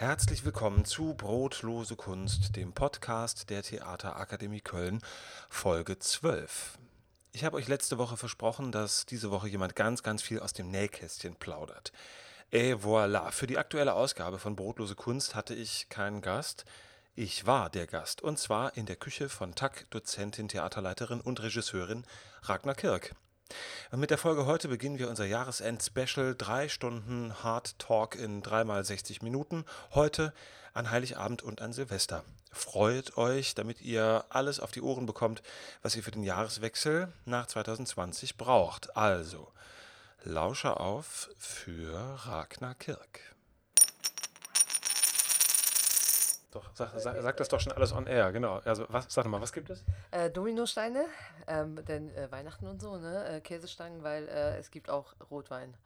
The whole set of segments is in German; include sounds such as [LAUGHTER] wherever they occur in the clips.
Herzlich willkommen zu Brotlose Kunst, dem Podcast der Theaterakademie Köln, Folge 12. Ich habe euch letzte Woche versprochen, dass diese Woche jemand ganz, ganz viel aus dem Nähkästchen plaudert. Et voilà, für die aktuelle Ausgabe von Brotlose Kunst hatte ich keinen Gast. Ich war der Gast und zwar in der Küche von TAC, Dozentin, Theaterleiterin und Regisseurin Ragnar Kirk. Und mit der Folge heute beginnen wir unser Jahresend-Special. Drei Stunden Hard Talk in dreimal 60 Minuten. Heute an Heiligabend und an Silvester. Freut euch, damit ihr alles auf die Ohren bekommt, was ihr für den Jahreswechsel nach 2020 braucht. Also, lausche auf für Ragnar Kirk. Doch, sag, sag, sag, das doch schon alles on air, genau. Also, was, sag mal, was gibt es? Äh, Dominosteine, ähm, denn äh, Weihnachten und so, ne? Äh, Käsestangen, weil äh, es gibt auch Rotwein.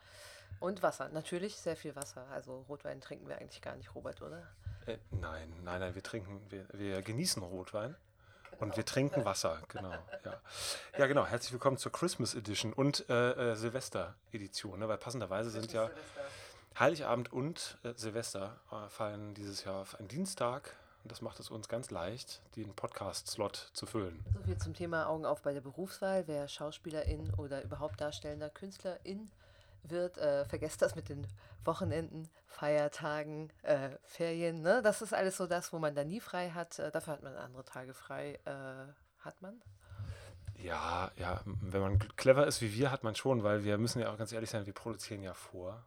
Und Wasser, natürlich sehr viel Wasser. Also Rotwein trinken wir eigentlich gar nicht, Robert, oder? Äh, nein, nein, nein, wir trinken, wir, wir genießen Rotwein. Genau. Und wir trinken Wasser, genau. Ja. ja, genau. Herzlich willkommen zur Christmas Edition und äh, Silvester Edition, ne? weil passenderweise sind ja Silvester. Heiligabend und äh, Silvester äh, fallen dieses Jahr auf einen Dienstag. Und das macht es uns ganz leicht, den Podcast-Slot zu füllen. So viel zum Thema Augen auf bei der Berufswahl. Wer Schauspielerin oder überhaupt darstellender Künstlerin wird, äh, vergesst das mit den Wochenenden, Feiertagen, äh, Ferien. Ne? Das ist alles so das, wo man da nie frei hat. Äh, dafür hat man andere Tage frei. Äh, hat man? Ja, ja, wenn man clever ist wie wir, hat man schon, weil wir müssen ja auch ganz ehrlich sein, wir produzieren ja vor.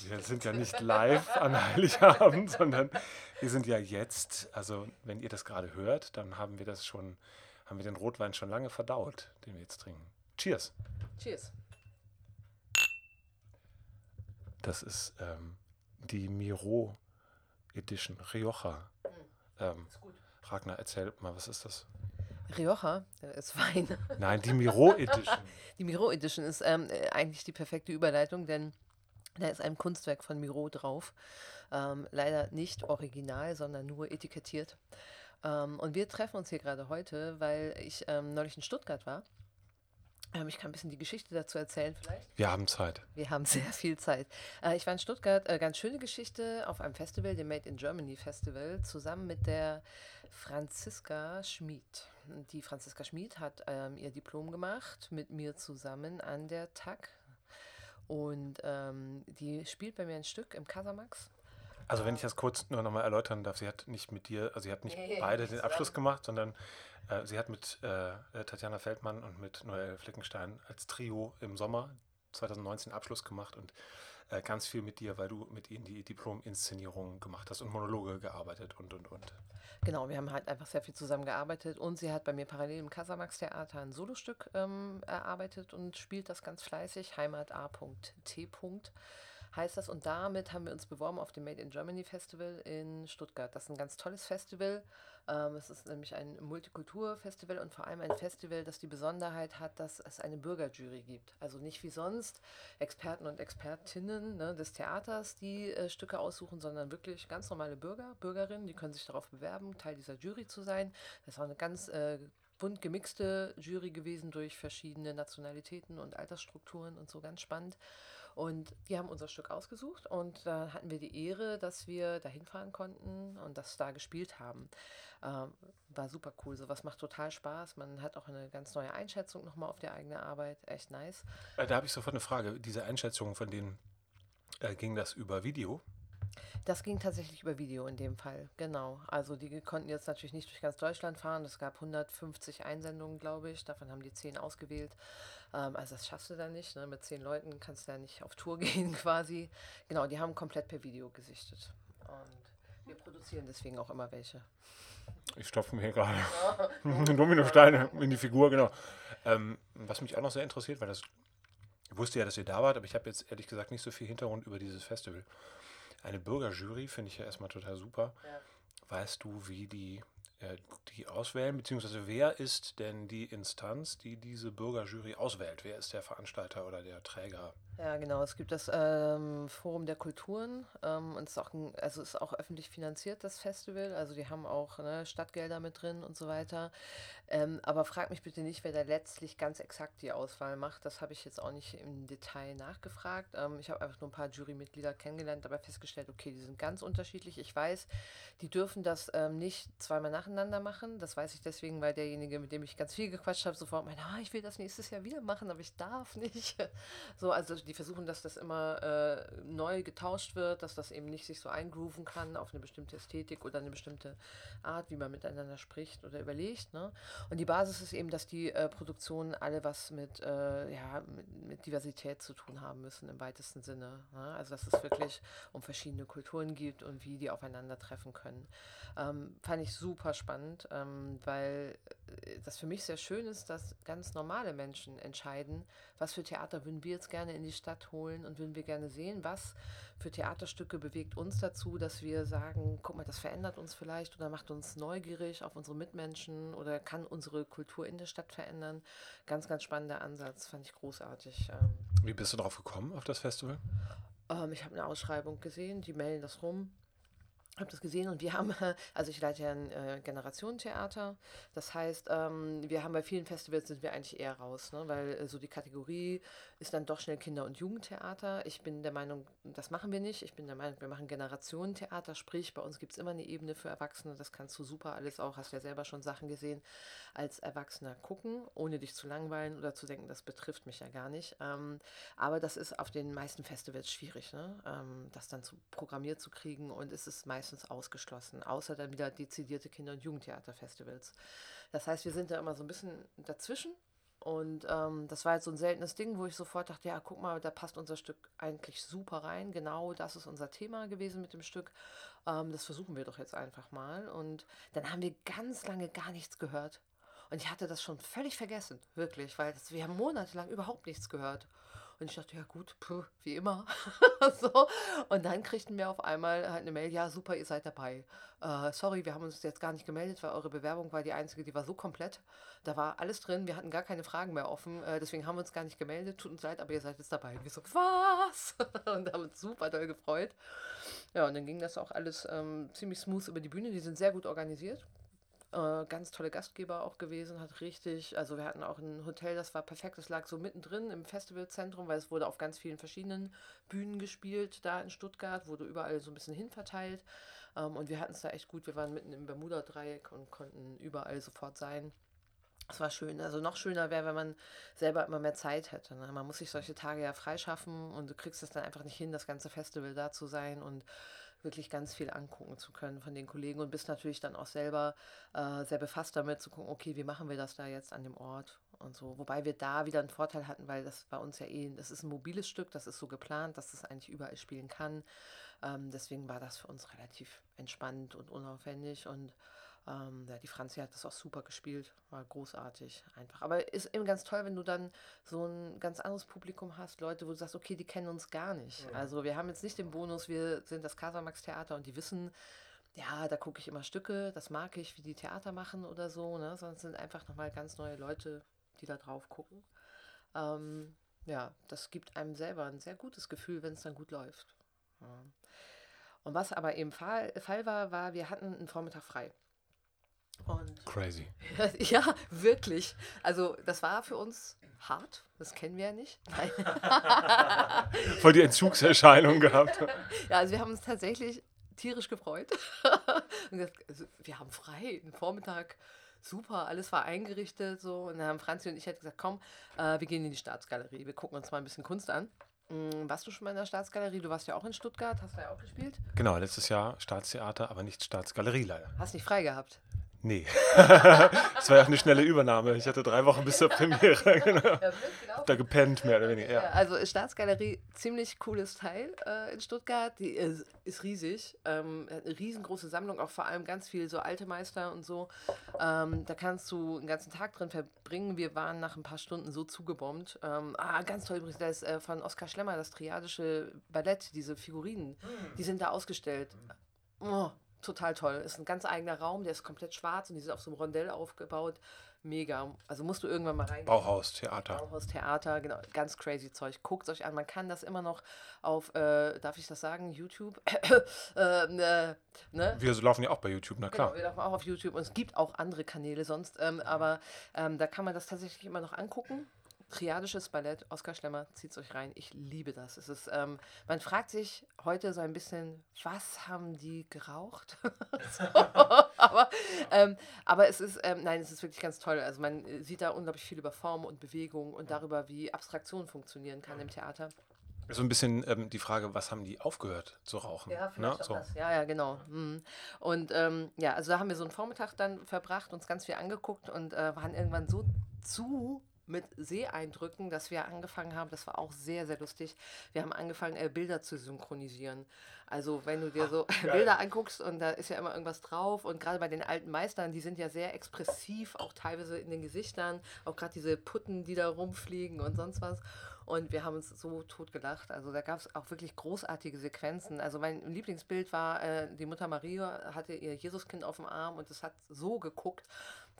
Wir sind ja nicht live an Heiligabend, sondern wir sind ja jetzt, also wenn ihr das gerade hört, dann haben wir das schon, haben wir den Rotwein schon lange verdaut, den wir jetzt trinken. Cheers. Cheers. Das ist ähm, die Miro Edition, Rioja. Mhm. Ähm, ist gut. Ragnar, erzähl mal, was ist das? Rioja ist Wein. Nein, die Miro [LAUGHS] Edition. Die Miro Edition ist ähm, äh, eigentlich die perfekte Überleitung, denn da ist ein Kunstwerk von Miro drauf. Ähm, leider nicht original, sondern nur etikettiert. Ähm, und wir treffen uns hier gerade heute, weil ich ähm, neulich in Stuttgart war. Ähm, ich kann ein bisschen die Geschichte dazu erzählen vielleicht. Wir haben Zeit. Wir haben sehr viel Zeit. Äh, ich war in Stuttgart, äh, ganz schöne Geschichte, auf einem Festival, dem Made in Germany Festival, zusammen mit der Franziska Schmid. Die Franziska Schmid hat ähm, ihr Diplom gemacht, mit mir zusammen an der TAG, und ähm, die spielt bei mir ein Stück im Casamax. Also wenn ich das kurz nur nochmal erläutern darf, sie hat nicht mit dir, also sie hat nicht [LAUGHS] nee, beide den Abschluss gemacht, sondern äh, sie hat mit äh, äh, Tatjana Feldmann und mit Noel Flickenstein als Trio im Sommer 2019 Abschluss gemacht und äh, ganz viel mit dir, weil du mit ihnen die Diplom-Inszenierung gemacht hast und Monologe gearbeitet und und und. Genau, wir haben halt einfach sehr viel zusammengearbeitet und sie hat bei mir parallel im Casamax Theater ein Solostück ähm, erarbeitet und spielt das ganz fleißig, Heimat A.T heißt das. Und damit haben wir uns beworben auf dem Made in Germany Festival in Stuttgart. Das ist ein ganz tolles Festival. Ähm, es ist nämlich ein Multikulturfestival und vor allem ein Festival, das die Besonderheit hat, dass es eine Bürgerjury gibt. Also nicht wie sonst Experten und Expertinnen ne, des Theaters, die äh, Stücke aussuchen, sondern wirklich ganz normale Bürger, Bürgerinnen, die können sich darauf bewerben, Teil dieser Jury zu sein. Das auch eine ganz äh, bunt gemixte Jury gewesen durch verschiedene Nationalitäten und Altersstrukturen und so ganz spannend. Und die haben unser Stück ausgesucht und da hatten wir die Ehre, dass wir da hinfahren konnten und das da gespielt haben. Ähm, war super cool. Sowas macht total Spaß. Man hat auch eine ganz neue Einschätzung nochmal auf die eigene Arbeit. Echt nice. Äh, da habe ich sofort eine Frage. Diese Einschätzung, von denen äh, ging das über Video? Das ging tatsächlich über Video in dem Fall, genau. Also die konnten jetzt natürlich nicht durch ganz Deutschland fahren. Es gab 150 Einsendungen, glaube ich. Davon haben die 10 ausgewählt. Ähm, also das schaffst du dann nicht. Ne? Mit 10 Leuten kannst du ja nicht auf Tour [LAUGHS] gehen quasi. Genau, die haben komplett per Video gesichtet. Und wir produzieren deswegen auch immer welche. Ich stopfe mir hier gerade [LAUGHS] ja. [LAUGHS] Dominosteine in die Figur, genau. Ähm, was mich auch noch sehr interessiert, weil das ich wusste ja, dass ihr da wart, aber ich habe jetzt ehrlich gesagt nicht so viel Hintergrund über dieses Festival. Eine Bürgerjury finde ich ja erstmal total super. Ja. Weißt du, wie die, äh, die auswählen, beziehungsweise wer ist denn die Instanz, die diese Bürgerjury auswählt? Wer ist der Veranstalter oder der Träger? Ja, genau. Es gibt das ähm, Forum der Kulturen ähm, und es ist auch, ein, also ist auch öffentlich finanziert, das Festival. Also die haben auch ne, Stadtgelder mit drin und so weiter. Ähm, aber frag mich bitte nicht, wer da letztlich ganz exakt die Auswahl macht. Das habe ich jetzt auch nicht im Detail nachgefragt. Ähm, ich habe einfach nur ein paar Jurymitglieder kennengelernt, aber festgestellt, okay, die sind ganz unterschiedlich. Ich weiß, die dürfen das ähm, nicht zweimal nacheinander machen. Das weiß ich deswegen, weil derjenige, mit dem ich ganz viel gequatscht habe, sofort meinte, ah, ich will das nächstes Jahr wieder machen, aber ich darf nicht. [LAUGHS] so, also die versuchen, dass das immer äh, neu getauscht wird, dass das eben nicht sich so eingrooven kann auf eine bestimmte Ästhetik oder eine bestimmte Art, wie man miteinander spricht oder überlegt. Ne? Und die Basis ist eben, dass die äh, Produktionen alle was mit, äh, ja, mit, mit, Diversität zu tun haben müssen im weitesten Sinne. Ne? Also dass es wirklich um verschiedene Kulturen gibt und wie die aufeinandertreffen können. Ähm, fand ich super spannend, ähm, weil äh, das für mich sehr schön ist, dass ganz normale Menschen entscheiden, was für Theater würden wir jetzt gerne in die Stadt holen und würden wir gerne sehen, was für Theaterstücke bewegt uns dazu, dass wir sagen, guck mal, das verändert uns vielleicht oder macht uns neugierig auf unsere Mitmenschen oder kann unsere Kultur in der Stadt verändern. Ganz, ganz spannender Ansatz, fand ich großartig. Ähm. Wie bist du darauf gekommen, auf das Festival? Ähm, ich habe eine Ausschreibung gesehen, die melden das rum habe das gesehen und wir haben, [LAUGHS] also ich leite ja ein äh, Generationentheater. Das heißt, ähm, wir haben bei vielen Festivals sind wir eigentlich eher raus, ne? weil äh, so die Kategorie ist dann doch schnell Kinder- und Jugendtheater. Ich bin der Meinung, das machen wir nicht. Ich bin der Meinung, wir machen Generationentheater, sprich, bei uns gibt es immer eine Ebene für Erwachsene. Das kannst du super alles auch, hast ja selber schon Sachen gesehen, als Erwachsener gucken, ohne dich zu langweilen oder zu denken, das betrifft mich ja gar nicht. Ähm, aber das ist auf den meisten Festivals schwierig, ne? Ähm, das dann zu programmiert zu kriegen und es ist meistens ausgeschlossen, außer dann wieder dezidierte Kinder- und Jugendtheaterfestivals. Das heißt, wir sind da immer so ein bisschen dazwischen. Und ähm, das war jetzt so ein seltenes Ding, wo ich sofort dachte, ja, guck mal, da passt unser Stück eigentlich super rein. Genau das ist unser Thema gewesen mit dem Stück. Ähm, das versuchen wir doch jetzt einfach mal. Und dann haben wir ganz lange gar nichts gehört. Und ich hatte das schon völlig vergessen, wirklich, weil das, wir haben monatelang überhaupt nichts gehört. Und ich dachte, ja gut, puh, wie immer. [LAUGHS] so. Und dann kriegten wir auf einmal halt eine Mail, ja super, ihr seid dabei. Äh, sorry, wir haben uns jetzt gar nicht gemeldet, weil eure Bewerbung war die einzige, die war so komplett. Da war alles drin, wir hatten gar keine Fragen mehr offen. Äh, deswegen haben wir uns gar nicht gemeldet. Tut uns leid, aber ihr seid jetzt dabei. Und wir so, was? [LAUGHS] und haben uns super doll gefreut. Ja, und dann ging das auch alles ähm, ziemlich smooth über die Bühne. Die sind sehr gut organisiert. Äh, ganz tolle Gastgeber auch gewesen, hat richtig, also wir hatten auch ein Hotel, das war perfekt, das lag so mittendrin im Festivalzentrum, weil es wurde auf ganz vielen verschiedenen Bühnen gespielt, da in Stuttgart, wurde überall so ein bisschen hinverteilt ähm, und wir hatten es da echt gut, wir waren mitten im Bermuda-Dreieck und konnten überall sofort sein. Es war schön. Also noch schöner wäre, wenn man selber immer mehr Zeit hätte. Ne? Man muss sich solche Tage ja freischaffen und du kriegst es dann einfach nicht hin, das ganze Festival da zu sein und wirklich ganz viel angucken zu können von den Kollegen und bist natürlich dann auch selber äh, sehr befasst damit zu gucken, okay, wie machen wir das da jetzt an dem Ort und so. Wobei wir da wieder einen Vorteil hatten, weil das bei uns ja eh, das ist ein mobiles Stück, das ist so geplant, dass das eigentlich überall spielen kann. Ähm, deswegen war das für uns relativ entspannt und unaufwendig und ähm, ja, die Franzi hat das auch super gespielt, war großartig einfach. Aber ist eben ganz toll, wenn du dann so ein ganz anderes Publikum hast, Leute, wo du sagst, okay, die kennen uns gar nicht. Ja. Also wir haben jetzt nicht den Bonus, wir sind das Casamax Theater und die wissen, ja, da gucke ich immer Stücke, das mag ich, wie die Theater machen oder so, ne? sondern es sind einfach nochmal ganz neue Leute, die da drauf gucken. Ähm, ja, das gibt einem selber ein sehr gutes Gefühl, wenn es dann gut läuft. Ja. Und was aber eben Fall, Fall war, war, wir hatten einen Vormittag frei. Und Crazy. [LAUGHS] Ja, wirklich. Also das war für uns hart. Das kennen wir ja nicht. Voll die Entzugserscheinung gehabt. [LAUGHS] Ja, also wir haben uns tatsächlich tierisch gefreut. [LAUGHS] also, wir haben frei, einen Vormittag, super, alles war eingerichtet so. Und dann haben Franzi und ich halt gesagt, komm, äh, wir gehen in die Staatsgalerie, wir gucken uns mal ein bisschen Kunst an. Mm, warst du schon mal in der Staatsgalerie? Du warst ja auch in Stuttgart, hast da ja auch gespielt. Genau, letztes Jahr Staatstheater, aber nicht Staatsgalerie leider. Hast nicht frei gehabt? Nee. [LAUGHS] das war ja auch eine schnelle Übernahme. Ich hatte drei Wochen bis zur Premiere. Genau. Ja, genau. Da gepennt, mehr oder weniger. Ja. also Staatsgalerie, ziemlich cooles Teil äh, in Stuttgart. Die ist, ist riesig. Ähm, hat eine riesengroße Sammlung, auch vor allem ganz viel so alte Meister und so. Ähm, da kannst du einen ganzen Tag drin verbringen. Wir waren nach ein paar Stunden so zugebombt. Ähm, ah, ganz toll übrigens, da ist äh, von Oskar Schlemmer das triadische Ballett, diese Figurinen, mhm. die sind da ausgestellt. Oh, total toll. Ist ein ganz eigener Raum, der ist komplett schwarz und die sind auf so einem Rondell aufgebaut. mega. Also musst du irgendwann mal rein. Bauhaus, Theater. Bauhaus, Theater, genau, ganz crazy Zeug. Guckt euch an. Man kann das immer noch auf, äh, darf ich das sagen, YouTube? [COUGHS] äh, ne, ne? Wir laufen ja auch bei YouTube, na klar. Genau, wir laufen auch auf YouTube und es gibt auch andere Kanäle sonst, ähm, aber ähm, da kann man das tatsächlich immer noch angucken. Triadisches Ballett, Oskar Schlemmer, zieht's euch rein. Ich liebe das. Es ist, ähm, man fragt sich heute so ein bisschen, was haben die geraucht? [LAUGHS] so, aber, ähm, aber es ist, ähm, nein, es ist wirklich ganz toll. Also man sieht da unglaublich viel über Form und Bewegung und darüber, wie Abstraktion funktionieren kann im Theater. So ein bisschen ähm, die Frage, was haben die aufgehört zu rauchen? Ja, ne? vielleicht so. das. Ja, ja, genau. Mhm. Und ähm, ja, also da haben wir so einen Vormittag dann verbracht, uns ganz viel angeguckt und äh, waren irgendwann so zu mit Seeeindrücken, dass wir angefangen haben, das war auch sehr, sehr lustig, wir haben angefangen, äh, Bilder zu synchronisieren. Also wenn du dir so [LAUGHS] Bilder anguckst und da ist ja immer irgendwas drauf und gerade bei den alten Meistern, die sind ja sehr expressiv, auch teilweise in den Gesichtern, auch gerade diese Putten, die da rumfliegen und sonst was. Und wir haben uns so tot gelacht. Also da gab es auch wirklich großartige Sequenzen. Also mein Lieblingsbild war, äh, die Mutter Maria hatte ihr Jesuskind auf dem Arm und es hat so geguckt,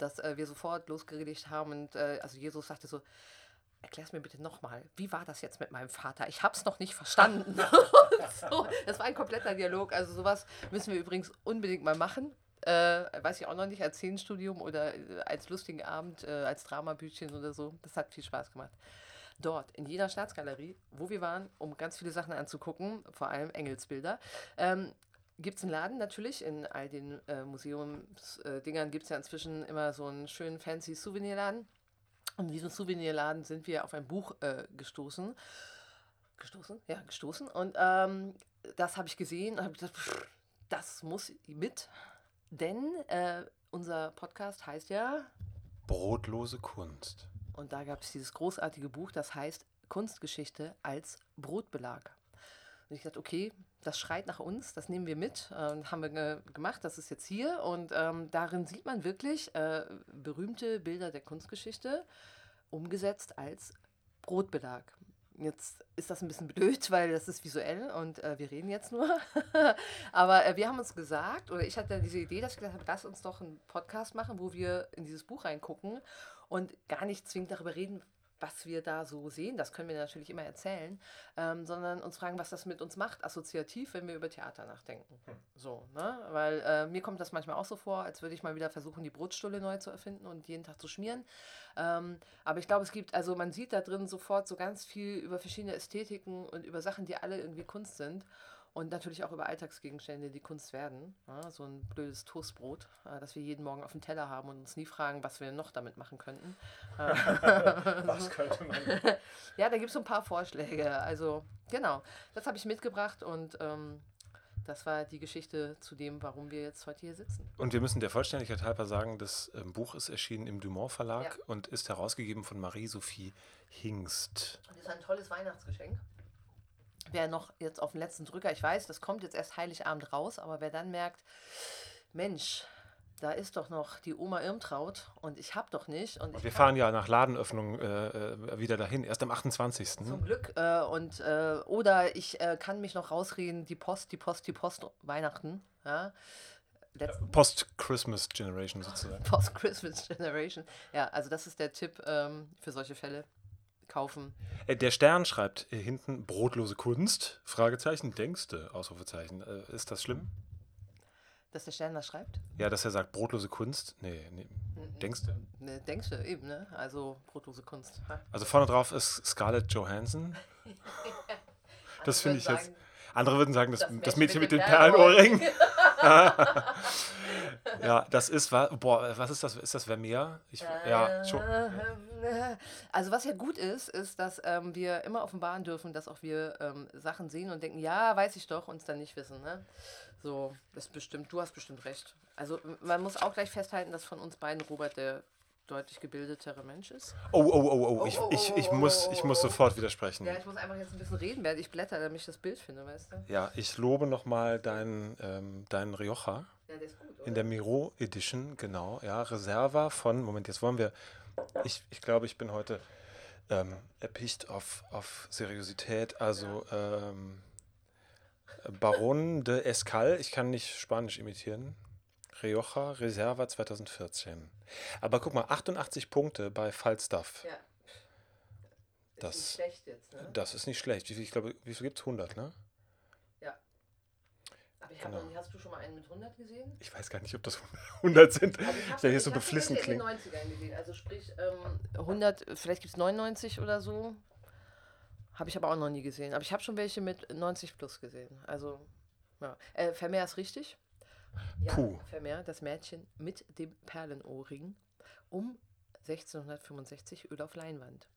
dass äh, wir sofort losgeredigt haben. Und äh, also Jesus sagte so, erklär es mir bitte nochmal. Wie war das jetzt mit meinem Vater? Ich habe es noch nicht verstanden. [LAUGHS] so, das war ein kompletter Dialog. Also sowas müssen wir übrigens unbedingt mal machen. Äh, weiß ich auch noch nicht, als Szenenstudium oder äh, als lustigen Abend, äh, als Dramabütchen oder so. Das hat viel Spaß gemacht. Dort, in jeder Staatsgalerie, wo wir waren, um ganz viele Sachen anzugucken, vor allem Engelsbilder, ähm, gibt es einen Laden natürlich. In all den äh, Museumsdingern gibt es ja inzwischen immer so einen schönen fancy Souvenirladen. Und in diesem Souvenirladen sind wir auf ein Buch äh, gestoßen. Gestoßen? Ja, gestoßen. Und ähm, das habe ich gesehen und habe gesagt, pff, das muss mit. Denn äh, unser Podcast heißt ja, Brotlose Kunst. und da gab es dieses großartige Buch, das heißt Kunstgeschichte als Brotbelag. Und ich dachte, okay, das schreit nach uns, das nehmen wir mit. Ähm, haben wir ge gemacht, das ist jetzt hier. Und ähm, darin sieht man wirklich äh, berühmte Bilder der Kunstgeschichte umgesetzt als Brotbelag. Jetzt ist das ein bisschen blöd, [LAUGHS] weil das ist visuell und äh, wir reden jetzt nur. [LAUGHS] Aber äh, wir haben uns gesagt, oder ich hatte diese Idee, dass ich gesagt habe, lass uns doch einen Podcast machen, wo wir in dieses Buch reingucken und gar nicht zwingend darüber reden, was wir da so sehen. Das können wir natürlich immer erzählen, ähm, sondern uns fragen, was das mit uns macht, assoziativ, wenn wir über Theater nachdenken. So, ne? Weil äh, mir kommt das manchmal auch so vor, als würde ich mal wieder versuchen, die Brotstulle neu zu erfinden und jeden Tag zu schmieren. Ähm, aber ich glaube, es gibt, also man sieht da drin sofort so ganz viel über verschiedene Ästhetiken und über Sachen, die alle irgendwie Kunst sind. Und natürlich auch über Alltagsgegenstände, die Kunst werden. Ja, so ein blödes Toastbrot, äh, das wir jeden Morgen auf dem Teller haben und uns nie fragen, was wir noch damit machen könnten. Äh, Was könnte man? [LAUGHS] ja, da gibt es so ein paar Vorschläge. Also, genau, das habe ich mitgebracht und ähm, das war die Geschichte zu dem, warum wir jetzt heute hier sitzen. Und wir müssen der Vollständigkeit halber sagen, das ähm, Buch ist erschienen im Dumont Verlag Ja. und ist herausgegeben von Marie-Sophie Hingst. Das ist ein tolles Weihnachtsgeschenk. Wer noch jetzt auf den letzten Drücker, ich weiß, das kommt jetzt erst Heiligabend raus, aber wer dann merkt, Mensch, da ist doch noch die Oma Irmtraut und ich habe doch nicht. Und Wir fahren ja nach Ladenöffnung äh, äh, wieder dahin, erst am 28. Zum Glück. Äh, und, äh, oder ich äh, kann mich noch rausreden, die Post, die Post, die Post, Weihnachten. Ja? Letzten Post-Christmas Generation sozusagen. Post-Christmas Generation. Ja, also das ist der Tipp ähm, für solche Fälle. Kaufen. Äh, Der Stern schreibt äh, hinten brotlose Kunst, Fragezeichen, denkste, Ausrufezeichen. Äh, ist das schlimm? Dass der Stern das schreibt? Ja, dass er sagt brotlose Kunst? Nee, nee. denkste. Ne, denkst du eben, ne? Also brotlose Kunst. Also vorne drauf ist Scarlett Johansson. [LAUGHS] Das finde ich würden jetzt. sagen, Andere würden sagen, das, das das, Mädchen Mädchen mit mit dem den Perlenohrringen. [LAUGHS] ja, das ist was. Boah, was ist das? Ist das Vermeer? Ich, ja, schon. Also was ja gut ist, ist, dass ähm, wir immer offenbaren dürfen, dass auch wir ähm, Sachen sehen und denken, ja, weiß ich doch, uns dann nicht wissen. Ne? So, das bestimmt, du hast bestimmt recht. Also man muss auch gleich festhalten, dass von uns beiden Robert der deutlich gebildetere Mensch ist. Oh, oh, oh, oh. Ich, oh, ich, ich, oh, muss, oh, ich oh, muss oh. sofort widersprechen. Ja, ich muss einfach jetzt ein bisschen reden, während ich blätter, damit ich das Bild finde, weißt du? Ja, ich lobe nochmal deinen, ähm, deinen Rioja Ja, gut, in der Miro Edition, genau. Ja, Reserva von, Moment, jetzt wollen wir, ich, ich glaube, ich bin heute ähm, erpicht auf, auf Seriosität. Also, ähm, Baron de Escal, ich kann nicht Spanisch imitieren. Rioja Reserva 2014. Aber guck mal, 88 Punkte bei Falstaff. Ja. Das- ist nicht schlecht jetzt, ne? Das ist nicht schlecht. Wie viel, ich glaube, wie viel gibt es? 100, ne? Ja. Aber ich habe Genau. hast du schon mal einen mit 100 gesehen? Ich weiß gar nicht, ob das [LAUGHS] 100 sind. Also ich habe Der hier so hab beflissen welche in den klingt. 90ern gesehen. Also sprich ähm, 100, vielleicht gibt es 99 oder so. Habe ich aber auch noch nie gesehen. Aber ich habe schon welche mit 90 plus gesehen. Also, ja. Äh, Vermeer ist richtig. Ja, Puh. Vermeer, das Mädchen mit dem Perlenohrring um 1665 Öl auf Leinwand.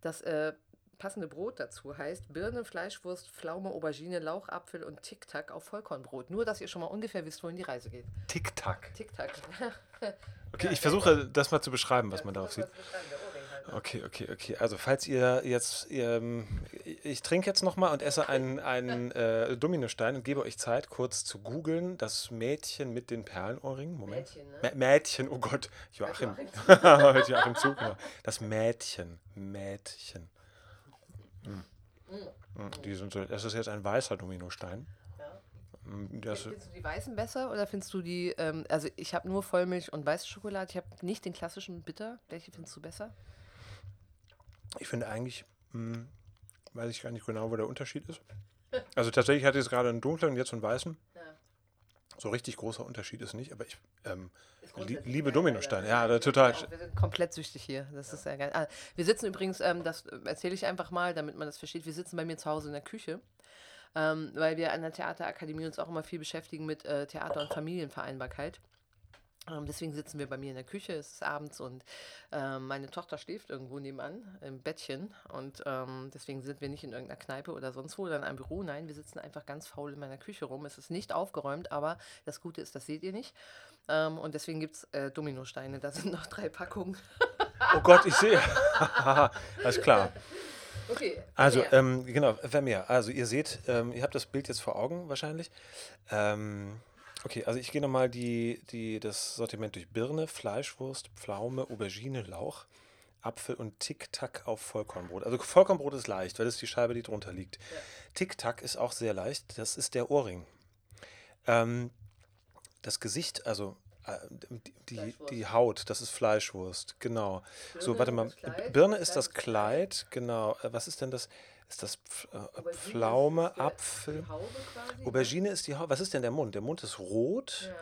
Das äh, passende Brot dazu heißt Birne, Fleischwurst, Pflaume, Aubergine, Lauch, Apfel und Tic-Tac auf Vollkornbrot. Nur, dass ihr schon mal ungefähr wisst, wohin die Reise geht. Tic-Tac. Tic-Tac. Okay, [LAUGHS] Ja, ich versuche das mal zu beschreiben, was Ja, man darauf sieht. halt, ne? Okay, okay, okay. Also falls ihr jetzt, ähm, ich trinke jetzt nochmal und esse einen, einen [LAUGHS] äh, Dominostein und gebe euch Zeit, kurz zu googeln. Das Mädchen mit den Perlenohrringen. Moment. Mädchen, ne? Mä- Mädchen, oh Gott. Joachim. Joachim [LAUGHS] Joachim Zug. genau. Das Mädchen. Mädchen. Hm. Hm, Die sind so, das ist jetzt ein weißer Dominostein. Das, Findest du die weißen besser oder findest du die, ähm, also ich habe nur Vollmilch und weiße Schokolade, ich habe nicht den klassischen Bitter. Welche findest du besser? Ich finde eigentlich, hm, weiß ich gar nicht genau, wo der Unterschied ist. Also tatsächlich hatte ich jetzt gerade einen dunklen und jetzt einen weißen. Ja. So richtig großer Unterschied ist nicht, aber ich ähm, grundsätzlich liebe Dominosteine. Ja, ja. total. Ja, wir sind komplett süchtig hier. Das ist sehr geil. Ah, wir sitzen übrigens, ähm, das erzähle ich einfach mal, damit man das versteht. Wir sitzen bei mir zu Hause in der Küche, ähm, weil wir an der Theaterakademie uns auch immer viel beschäftigen mit äh, Theater- und Familienvereinbarkeit. Ähm, deswegen sitzen wir bei mir in der Küche, es ist abends und ähm, meine Tochter schläft irgendwo nebenan im Bettchen und ähm, deswegen sind wir nicht in irgendeiner Kneipe oder sonst wo oder in einem Büro. Nein, wir sitzen einfach ganz faul in meiner Küche rum. Es ist nicht aufgeräumt, aber das Gute ist, das seht ihr nicht. Ähm, und deswegen gibt es äh, Dominosteine. Da sind noch drei Packungen. Oh Gott, ich sehe. [LAUGHS] Alles klar. Okay. Also, ähm, genau, Vermeer. Also, ihr seht, ähm, ihr habt das Bild jetzt vor Augen wahrscheinlich. Ähm, okay, also ich gehe nochmal die, die, das Sortiment durch Birne, Fleischwurst, Pflaume, Aubergine, Lauch, Apfel und Tic-Tac auf Vollkornbrot. Also Vollkornbrot ist leicht, weil das ist die Scheibe, die drunter liegt. Tic-Tac ist auch sehr leicht, das ist der Ohrring. Ähm, das Gesicht, also äh, die, die, Haut, das ist Fleischwurst, genau. so, Birne warte ist mal. Birne ist das. Kleid, genau. Äh, Was ist denn das? Ist das äh, Pflaume, ist Apfel? Haube quasi. ne? Aubergine ist die Haut. Was ist denn der Mund? Der Mund ist rot. Ja.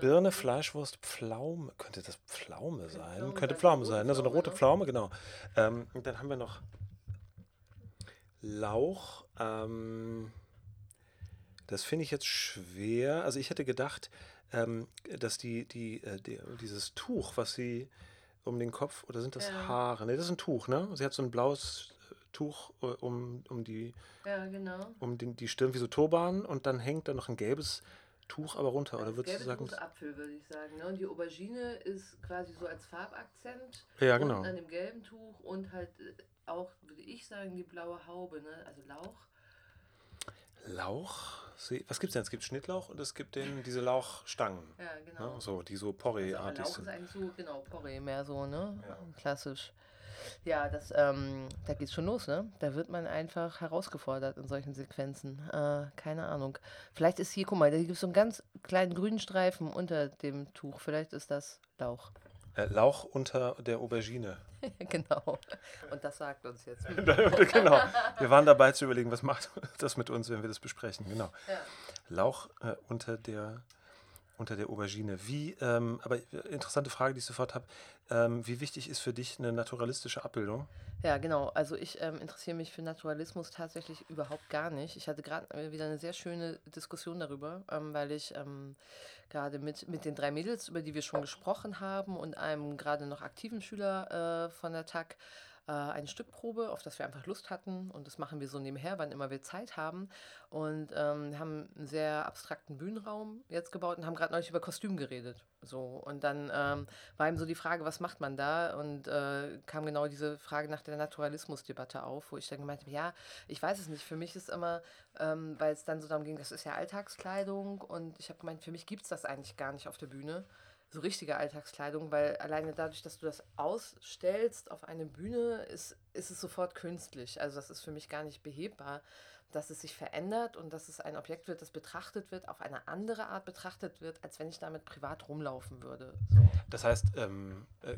Birne, Fleischwurst, Pflaume. Könnte das Pflaume sein? Pflaume Könnte Pflaume sein, ne? So eine rote ne? Pflaume, genau. Ähm, und dann haben wir noch Lauch. Ähm, das finde ich jetzt schwer. Also ich hätte gedacht, ähm, dass die, die, äh, die, dieses Tuch, was sie um den Kopf, oder sind das Ja. Haare? Ne, das ist ein Tuch, ne? Sie hat so ein blaues Tuch äh, um, um, die, Ja, genau. um den, die Stirn wie so Turban und dann hängt da noch ein gelbes Tuch aber runter. Oder Das würdest du sagen, Apfel, würde ich sagen. Ne? Und die Aubergine ist quasi so als Farbakzent. Ja, genau. An dem gelben Tuch und halt äh, auch, würde ich sagen, die blaue Haube. Ne? Also Lauch. Lauch? Was gibt es denn? Es gibt Schnittlauch und es gibt den, diese Lauchstangen. Ja, genau. Ne? So, die so Also, aber Porree-artig Lauch ist sind. eigentlich so, genau, Porree, mehr so, ne? Ja. Klassisch. Ja, das, ähm, da geht's schon los, ne? Da wird man einfach herausgefordert in solchen Sequenzen. Äh, keine Ahnung. Vielleicht ist hier, guck mal, da gibt es so einen ganz kleinen grünen Streifen unter dem Tuch. Vielleicht ist das Lauch. Äh, Lauch unter der Aubergine. [LAUGHS] genau. Und das sagt uns jetzt. [LAUGHS] genau. Wir waren dabei zu überlegen, was macht [LAUGHS] das mit uns, wenn wir das besprechen. Genau. Ja. Lauch äh, unter der unter der Aubergine. Wie, ähm, aber äh, interessante Frage, die ich sofort habe. Ähm, wie wichtig ist für dich eine naturalistische Abbildung? Ja, genau. Also ich ähm, interessiere mich für Naturalismus tatsächlich überhaupt gar nicht. Ich hatte gerade äh, wieder eine sehr schöne Diskussion darüber, ähm, weil ich ähm, gerade mit, mit den drei Mädels, über die wir schon gesprochen haben, und einem gerade noch aktiven Schüler äh, von der TAG äh, eine Stückprobe, auf das wir einfach Lust hatten. Und das machen wir so nebenher, wann immer wir Zeit haben. Und ähm, haben einen sehr abstrakten Bühnenraum jetzt gebaut und haben gerade neulich über Kostüm geredet. So. Und dann ähm, war eben so die Frage, was macht man da? Und äh, kam genau diese Frage nach der Naturalismusdebatte auf, wo ich dann gemeint habe, ja, ich weiß es nicht. Für mich ist immer, ähm, weil es dann so darum ging, das ist ja Alltagskleidung. Und ich habe gemeint, für mich gibt es das eigentlich gar nicht auf der Bühne. So richtige Alltagskleidung, weil alleine dadurch, dass du das ausstellst auf eine Bühne, ist, ist es sofort künstlich. Also das ist für mich gar nicht behebbar. Dass es sich verändert und dass es ein Objekt wird, das betrachtet wird, auf eine andere Art betrachtet wird, als wenn ich damit privat rumlaufen würde. So. Das heißt, ähm, äh,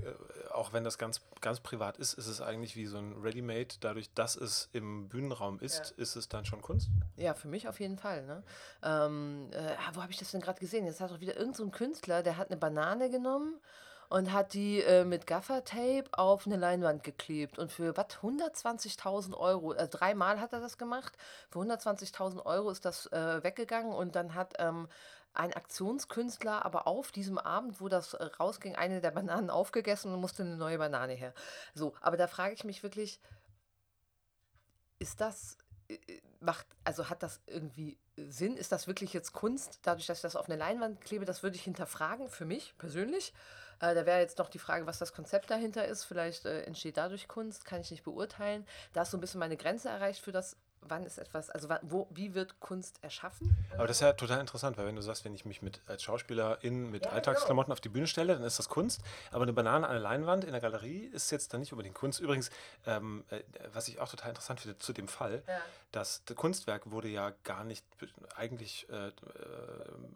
auch wenn das ganz, ganz privat ist, ist es eigentlich wie so ein Ready-Made. Dadurch, dass es im Bühnenraum ist, ja. ist es dann schon Kunst? Ja, für mich auf jeden Fall. Ne? Ähm, äh, wo habe ich das denn gerade gesehen? Jetzt hat doch wieder irgendein so Künstler, der hat eine Banane genommen und hat die äh, mit Gaffertape auf eine Leinwand geklebt. Und für was? 120.000 Euro. Also dreimal hat er das gemacht. Für 120.000 Euro ist das äh, weggegangen und dann hat ähm, ein Aktionskünstler aber auf diesem Abend, wo das äh, rausging, eine der Bananen aufgegessen und musste eine neue Banane her. So, aber da frage ich mich wirklich, ist das äh, macht, also hat das irgendwie Sinn? Ist das wirklich jetzt Kunst, dadurch, dass ich das auf eine Leinwand klebe? Das würde ich hinterfragen, für mich persönlich. Äh, da wäre jetzt noch die Frage, was das Konzept dahinter ist. Vielleicht äh, entsteht dadurch Kunst, kann ich nicht beurteilen. Da ist so ein bisschen meine Grenze erreicht für das wann ist etwas, also wo, wie wird Kunst erschaffen? Aber das ist ja total interessant, weil wenn du sagst, wenn ich mich mit als Schauspielerin mit ja, Alltagsklamotten genau. auf die Bühne stelle, dann ist das Kunst. Aber eine Banane an der Leinwand in der Galerie ist jetzt dann nicht unbedingt Kunst. Übrigens, ähm, äh, was ich auch total interessant finde zu dem Fall, ja. das Kunstwerk wurde ja gar nicht eigentlich äh, äh,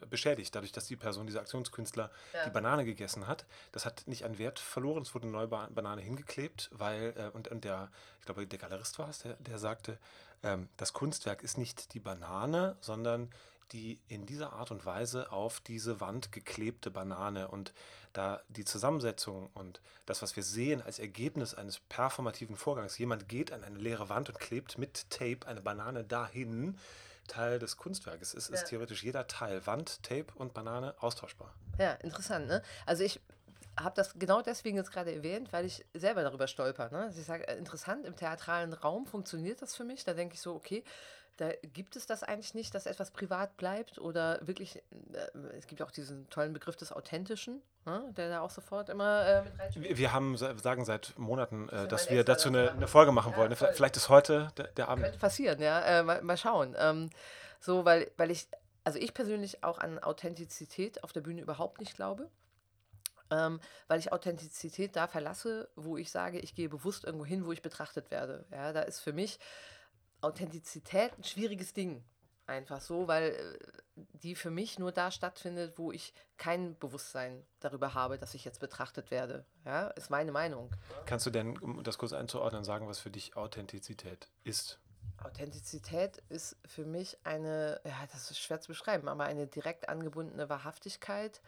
beschädigt, dadurch, dass die Person, dieser Aktionskünstler, ja. die Banane gegessen hat. Das hat nicht an Wert verloren, es wurde eine neue Banane hingeklebt, weil, äh, und, und der, ich glaube, der Galerist war es, der, der sagte, ähm, das Kunstwerk ist nicht die Banane, sondern die in dieser Art und Weise auf diese Wand geklebte Banane. Und da die Zusammensetzung und das, was wir sehen als Ergebnis eines performativen Vorgangs, jemand geht an eine leere Wand und klebt mit Tape eine Banane dahin, Teil des Kunstwerkes ist, ist theoretisch jeder Teil, Wand, Tape und Banane, austauschbar. Ja, interessant. Ne? Also ich habe das genau deswegen jetzt gerade erwähnt, weil ich selber darüber stolper. Ne? Also ich sage, äh, interessant, im theatralen Raum funktioniert das für mich. Da denke ich so, okay, da gibt es das eigentlich nicht, dass etwas privat bleibt oder wirklich, äh, es gibt auch diesen tollen Begriff des Authentischen, ne? der da auch sofort immer äh, mit reinspielt. Wir haben, sagen seit Monaten, äh, dass wir dazu eine, eine, Folge machen ja, wollen. Voll. Vielleicht ist heute der, der Abend. Könnte passieren, ja, äh, mal, mal, schauen. Ähm, so, weil, weil ich, also ich persönlich auch an Authentizität auf der Bühne überhaupt nicht glaube ähm, weil ich Authentizität da verlasse, wo ich sage, ich gehe bewusst irgendwo hin, wo ich betrachtet werde. Ja, da ist für mich Authentizität ein schwieriges Ding. Einfach so, weil äh, die für mich nur da stattfindet, wo ich kein Bewusstsein darüber habe, dass ich jetzt betrachtet werde. Ja, ist meine Meinung. Kannst du denn, um das kurz einzuordnen, sagen, was für dich Authentizität ist? Authentizität ist für mich eine, ja, das ist schwer zu beschreiben, aber eine direkt angebundene Wahrhaftigkeit,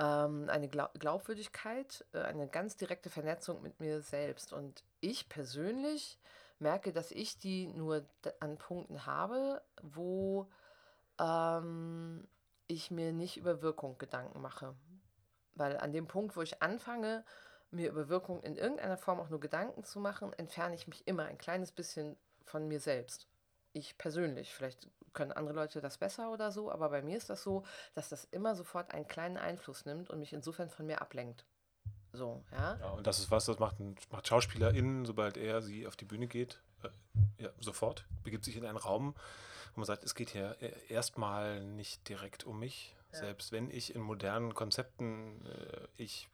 ähm, eine Glaubwürdigkeit, äh, eine ganz direkte Vernetzung mit mir selbst. Und ich persönlich merke, dass ich die nur an Punkten habe, wo ähm, ich mir nicht über Wirkung Gedanken mache. Weil an dem Punkt, wo ich anfange, mir über Wirkung in irgendeiner Form auch nur Gedanken zu machen, entferne ich mich immer ein kleines bisschen von mir selbst. Ich persönlich. Vielleicht können andere Leute das besser oder so, aber bei mir ist das so, dass das immer sofort einen kleinen Einfluss nimmt und mich insofern von mir ablenkt. So, ja. Ja, und das ist was, das macht, ein, macht SchauspielerInnen, sobald er sie auf die Bühne geht, äh, ja, sofort, begibt sich in einen Raum, wo man sagt, es geht hier e-, erstmal nicht direkt um mich, ja. selbst wenn ich in modernen Konzepten äh, ich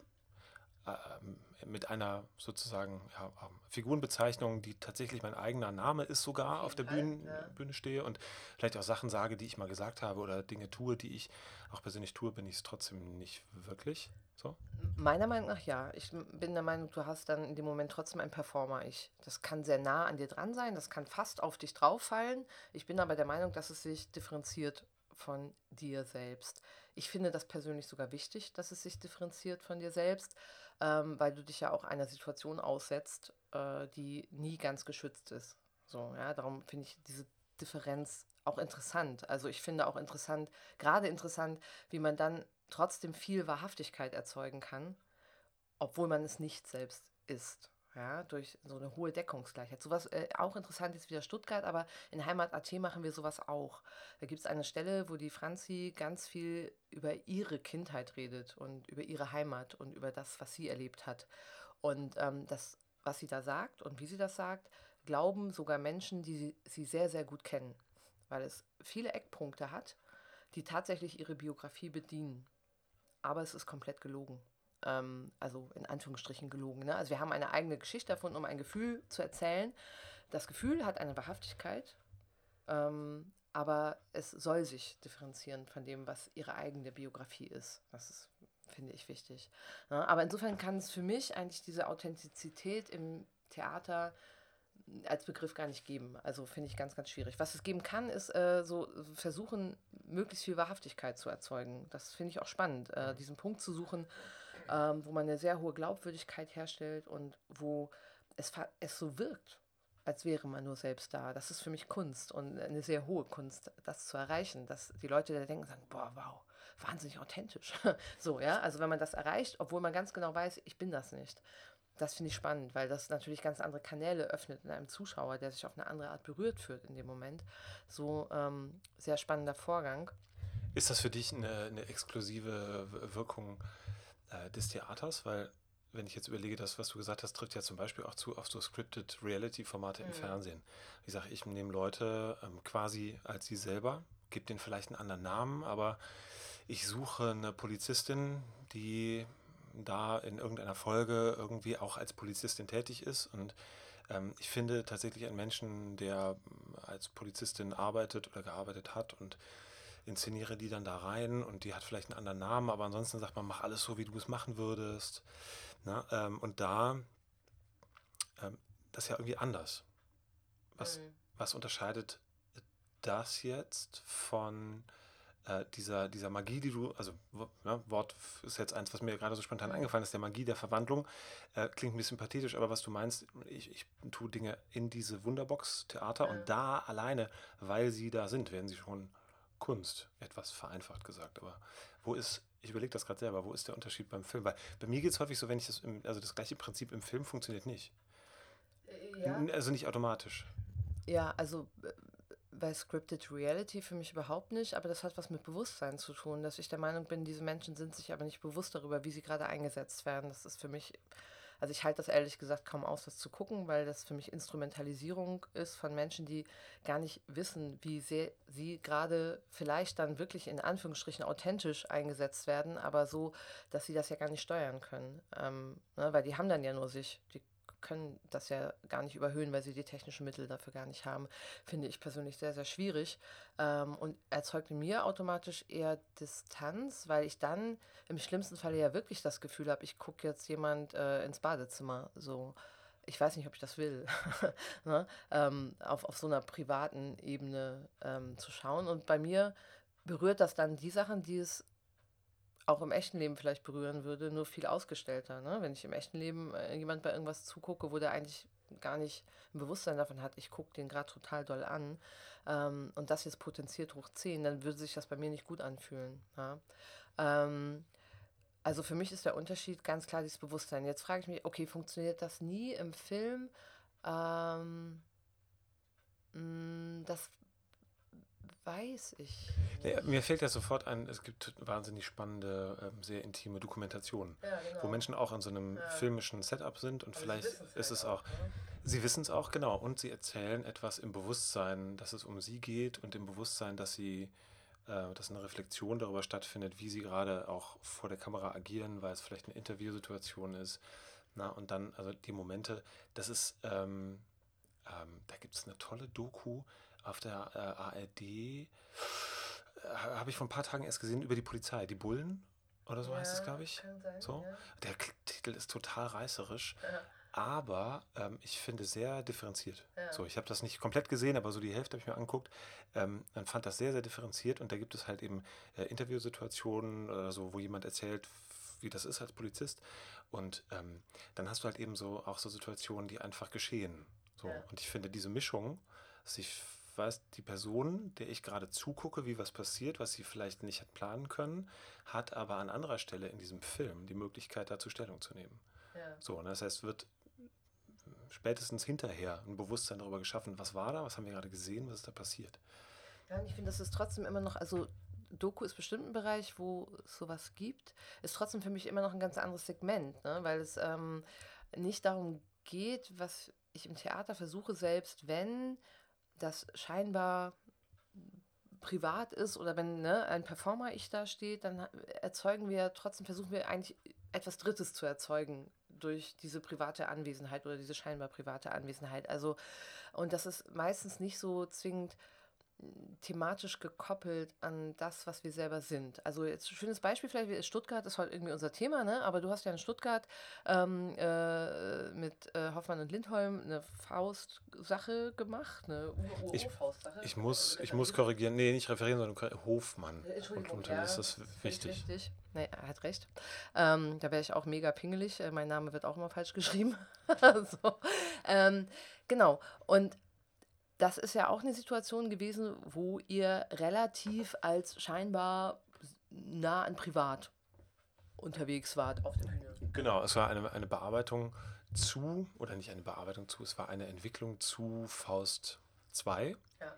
mit einer sozusagen ja, ähm, Figurenbezeichnung, die tatsächlich mein eigener Name ist, sogar auf der Bühne, ja. Bühne stehe und vielleicht auch Sachen sage, die ich mal gesagt habe oder Dinge tue, die ich auch persönlich tue, bin ich es trotzdem nicht wirklich. So? Meiner Meinung nach ja. Ich bin der Meinung, du hast dann in dem Moment trotzdem ein Performer-Ich. Das kann sehr nah an dir dran sein, das kann fast auf dich drauf fallen. Ich bin aber der Meinung, dass es sich differenziert von dir selbst. Ich finde das persönlich sogar wichtig, dass es sich differenziert von dir selbst ähm, weil du dich ja auch einer Situation aussetzt, äh, die nie ganz geschützt ist. So, ja, darum finde ich diese Differenz auch interessant. Also ich finde auch interessant, gerade interessant, wie man dann trotzdem viel Wahrhaftigkeit erzeugen kann, obwohl man es nicht selbst ist ja, durch so eine hohe Deckungsgleichheit. Sowas äh, auch interessant ist wieder Stuttgart, aber in Heimat AT machen wir sowas auch. Da gibt es eine Stelle, wo die Franzi ganz viel über ihre Kindheit redet und über ihre Heimat und über das, was sie erlebt hat. Und ähm, das, was sie da sagt und wie sie das sagt, glauben sogar Menschen, die sie, sie sehr, sehr gut kennen, weil es viele Eckpunkte hat, die tatsächlich ihre Biografie bedienen. Aber es ist komplett gelogen ähm, also in Anführungsstrichen gelogen. Ne? Also wir haben eine eigene Geschichte erfunden, um ein Gefühl zu erzählen. Das Gefühl hat eine Wahrhaftigkeit, Ähm, aber es soll sich differenzieren von dem, was ihre eigene Biografie ist. Das ist, finde ich, wichtig. Ja, aber insofern kann es für mich eigentlich diese Authentizität im Theater als Begriff gar nicht geben. Also finde ich ganz, ganz schwierig. Was es geben kann, ist äh, so versuchen, möglichst viel Wahrhaftigkeit zu erzeugen. Das finde ich auch spannend, äh, diesen Punkt zu suchen, ähm, wo man eine sehr hohe Glaubwürdigkeit herstellt und wo es, es so wirkt, als wäre man nur selbst da. Das ist für mich Kunst und eine sehr hohe Kunst, das zu erreichen, dass die Leute da denken, sagen, boah, wow, wahnsinnig authentisch. [LAUGHS] so, ja, also wenn man das erreicht, obwohl man ganz genau weiß, ich bin das nicht. Das finde ich spannend, weil das natürlich ganz andere Kanäle öffnet in einem Zuschauer, der sich auf eine andere Art berührt fühlt in dem Moment. So ähm, sehr spannender Vorgang. Ist das für dich eine, eine exklusive Wirkung äh, des Theaters? Weil, wenn ich jetzt überlege, das, was du gesagt hast, trifft ja zum Beispiel auch zu auf so scripted Reality-Formate mhm. im Fernsehen. Ich sage, ich nehme Leute ähm, quasi als sie selber, gebe denen vielleicht einen anderen Namen, aber ich suche eine Polizistin, die da in irgendeiner Folge irgendwie auch als Polizistin tätig ist. Und ähm, ich finde tatsächlich einen Menschen, der als Polizistin arbeitet oder gearbeitet hat und inszeniere die dann da rein und die hat vielleicht einen anderen Namen, aber ansonsten sagt man, mach alles so, wie du es machen würdest. Na, ähm, und da, ähm, das ist ja irgendwie anders. Was, mhm. was unterscheidet das jetzt von äh, dieser, dieser Magie, die du, also ne, Wort ist jetzt eins, was mir gerade so spontan eingefallen ist, der Magie der Verwandlung, äh, klingt ein bisschen pathetisch, aber was du meinst, ich, ich tue Dinge in diese Wunderbox-Theater ja. und da alleine, weil sie da sind, werden sie schon Kunst, etwas vereinfacht gesagt. Aber wo ist, ich überlege das gerade selber, wo ist der Unterschied beim Film? Weil bei mir geht es häufig so, wenn ich das, im, also das gleiche Prinzip im Film funktioniert nicht. Äh, ja. Also nicht automatisch. Ja, also äh, bei Scripted Reality für mich überhaupt nicht, aber das hat was mit Bewusstsein zu tun, dass ich der Meinung bin, diese Menschen sind sich aber nicht bewusst darüber, wie sie gerade eingesetzt werden. Das ist für mich, also ich halte das ehrlich gesagt kaum aus, das zu gucken, weil das für mich Instrumentalisierung ist von Menschen, die gar nicht wissen, wie sehr sie gerade vielleicht dann wirklich in Anführungsstrichen authentisch eingesetzt werden, aber so, dass sie das ja gar nicht steuern können. Ähm, ne, weil die haben dann ja nur sich, die können das ja gar nicht überhöhen, weil sie die technischen Mittel dafür gar nicht haben. Finde ich persönlich sehr, sehr schwierig ähm, und erzeugt in mir automatisch eher Distanz, weil ich dann im schlimmsten Falle ja wirklich das Gefühl habe, ich gucke jetzt jemand äh, ins Badezimmer. So ich weiß nicht, ob ich das will, [LAUGHS] ne? ähm, auf, auf so einer privaten Ebene ähm, zu schauen. Und bei mir berührt das dann die Sachen, die es auch im echten Leben vielleicht berühren würde, nur viel ausgestellter. Ne? Wenn ich im echten Leben äh, jemand bei irgendwas zugucke, wo der eigentlich gar nicht ein Bewusstsein davon hat, ich gucke den gerade total doll an ähm, und das jetzt potenziert hoch 10, dann würde sich das bei mir nicht gut anfühlen. Ja? Ähm, also für mich ist der Unterschied ganz klar dieses Bewusstsein. Jetzt frage ich mich, okay, funktioniert das nie im Film? Ähm, mm, das weiß ich. Ja, mir fällt ja sofort ein, es gibt wahnsinnig spannende, ähm, sehr intime Dokumentationen, ja, genau. wo Menschen auch in so einem ja. filmischen Setup sind und Aber vielleicht ist es auch. Ne? Sie wissen es auch, genau. Und sie erzählen etwas im Bewusstsein, dass es um sie geht und im Bewusstsein, dass sie, äh, dass eine Reflexion darüber stattfindet, wie sie gerade auch vor der Kamera agieren, weil es vielleicht eine Interviewsituation ist. Na, und dann, also die Momente, das ist, ähm, ähm, da gibt es eine tolle Doku, auf der äh, ARD, äh, habe ich vor ein paar Tagen erst gesehen, über die Polizei, die Bullen oder so ja, heißt es, glaube ich. Sein, so. Ja. Der Titel ist total reißerisch. Ja. Aber ähm, ich finde sehr differenziert. So, ich habe das nicht komplett gesehen, aber so die Hälfte habe ich mir angeguckt. Ähm, man fand das sehr, sehr differenziert und da gibt es halt eben äh, Interviewsituationen oder so, wo jemand erzählt, wie das ist als Polizist. Und ähm, dann hast du halt eben so auch so Situationen, die einfach geschehen. So. Und ich finde diese Mischung, sich weiß, die Person, der ich gerade zugucke, wie was passiert, was sie vielleicht nicht hat planen können, hat aber an anderer Stelle in diesem Film die Möglichkeit, dazu Stellung zu nehmen. Ja. So, das heißt, wird spätestens hinterher ein Bewusstsein darüber geschaffen, was war da, was haben wir gerade gesehen, was ist da passiert. Ja, und ich finde, das ist trotzdem immer noch, also Doku ist bestimmt ein Bereich, wo es sowas gibt, ist trotzdem für mich immer noch ein ganz anderes Segment, ne? weil es ähm, nicht darum geht, was ich im Theater versuche, selbst wenn das scheinbar privat ist oder wenn ne, ein Performer-Ich da steht, dann erzeugen wir trotzdem, versuchen wir eigentlich etwas Drittes zu erzeugen durch diese private Anwesenheit oder diese scheinbar private Anwesenheit. Also, und das ist meistens nicht so zwingend thematisch gekoppelt an das, was wir selber sind. Also jetzt ein schönes Beispiel vielleicht ist Stuttgart, ist heute irgendwie unser Thema, ne? aber du hast ja in Stuttgart ähm, äh, mit äh, Hoffmann und Lindholm eine Faust-Sache gemacht, eine Ur ich, ich muss, ich muss korrigieren, nee, nicht referieren, sondern Hofmann. Und, und dann ja, ist das wichtig. Richtig. Nee, er hat recht. Ähm, da wäre ich auch mega pingelig. Äh, mein Name wird auch immer falsch geschrieben. [LAUGHS] so. ähm, genau. Und das ist ja auch eine Situation gewesen, wo ihr relativ als scheinbar nah an privat unterwegs wart auf der Bühne. Genau, es war eine, eine Bearbeitung zu, oder nicht eine Bearbeitung zu, es war eine Entwicklung zu Faust 2. Ja.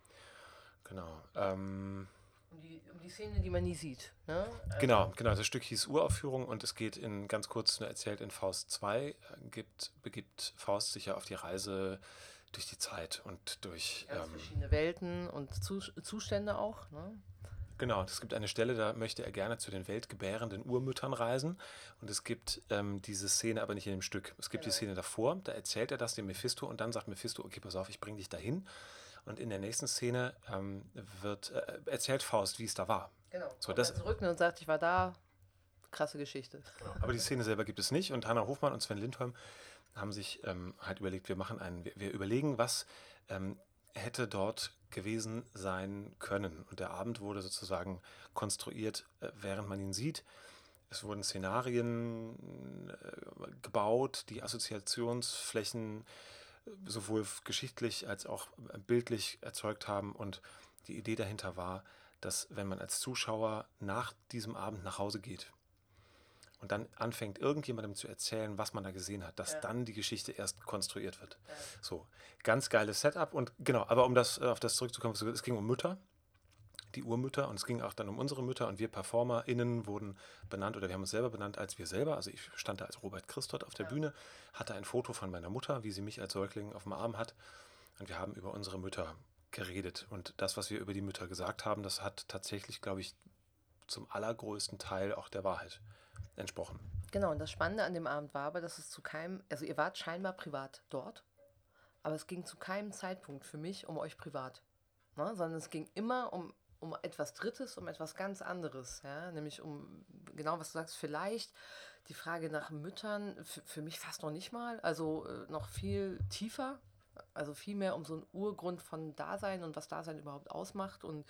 Genau. Ähm, um, die, um die Szene, die man nie sieht. Ne? Also genau, genau. Das Stück hieß Uraufführung und es geht in ganz kurz nur erzählt in Faust 2, gibt, begibt Faust sich ja auf die Reise durch die Zeit und durch ähm, verschiedene Welten und Zustände auch. Ne? Genau, es gibt eine Stelle, da möchte er gerne zu den weltgebärenden Urmüttern reisen. Und es gibt ähm, diese Szene aber nicht in dem Stück. Es gibt genau. die Szene davor, da erzählt er das dem Mephisto und dann sagt Mephisto, okay, pass auf, ich bringe dich dahin. Und in der nächsten Szene ähm, wird, äh, erzählt Faust, wie es da war. Genau. So, das, zurück und sagt, ich war da. Krasse Geschichte. Genau. Aber die Szene selber gibt es nicht. Und Hannah Hofmann und Sven Lindholm haben sich ähm, halt überlegt, wir machen einen, wir, wir überlegen, was ähm, hätte dort gewesen sein können. Und der Abend wurde sozusagen konstruiert, äh, während man ihn sieht. Es wurden Szenarien äh, gebaut, die Assoziationsflächen äh, sowohl geschichtlich als auch äh, bildlich erzeugt haben. Und die Idee dahinter war, dass wenn man als Zuschauer nach diesem Abend nach Hause geht, und dann anfängt irgendjemandem zu erzählen, was man da gesehen hat, dass ja. dann die Geschichte erst konstruiert wird. Ja. So, ganz geiles Setup und genau, aber um das äh, auf das zurückzukommen, es ging um Mütter, die Urmütter und es ging auch dann um unsere Mütter und wir PerformerInnen wurden benannt oder wir haben uns selber benannt als wir selber. Also ich stand da als Robert Christ dort auf der ja. Bühne, hatte ein Foto von meiner Mutter, wie sie mich als Säugling auf dem Arm hat und wir haben über unsere Mütter geredet und das, was wir über die Mütter gesagt haben, das hat tatsächlich, glaube ich, zum allergrößten Teil auch der Wahrheit entsprochen. Genau, und das Spannende an dem Abend war aber, dass es zu keinem, also ihr wart scheinbar privat dort, aber es ging zu keinem Zeitpunkt für mich um euch privat, ne? sondern es ging immer um, um etwas Drittes, um etwas ganz anderes, ja? nämlich um, genau was du sagst, vielleicht die Frage nach Müttern, für mich fast noch nicht mal, also äh, noch viel tiefer, also viel mehr um so einen Urgrund von Dasein und was Dasein überhaupt ausmacht und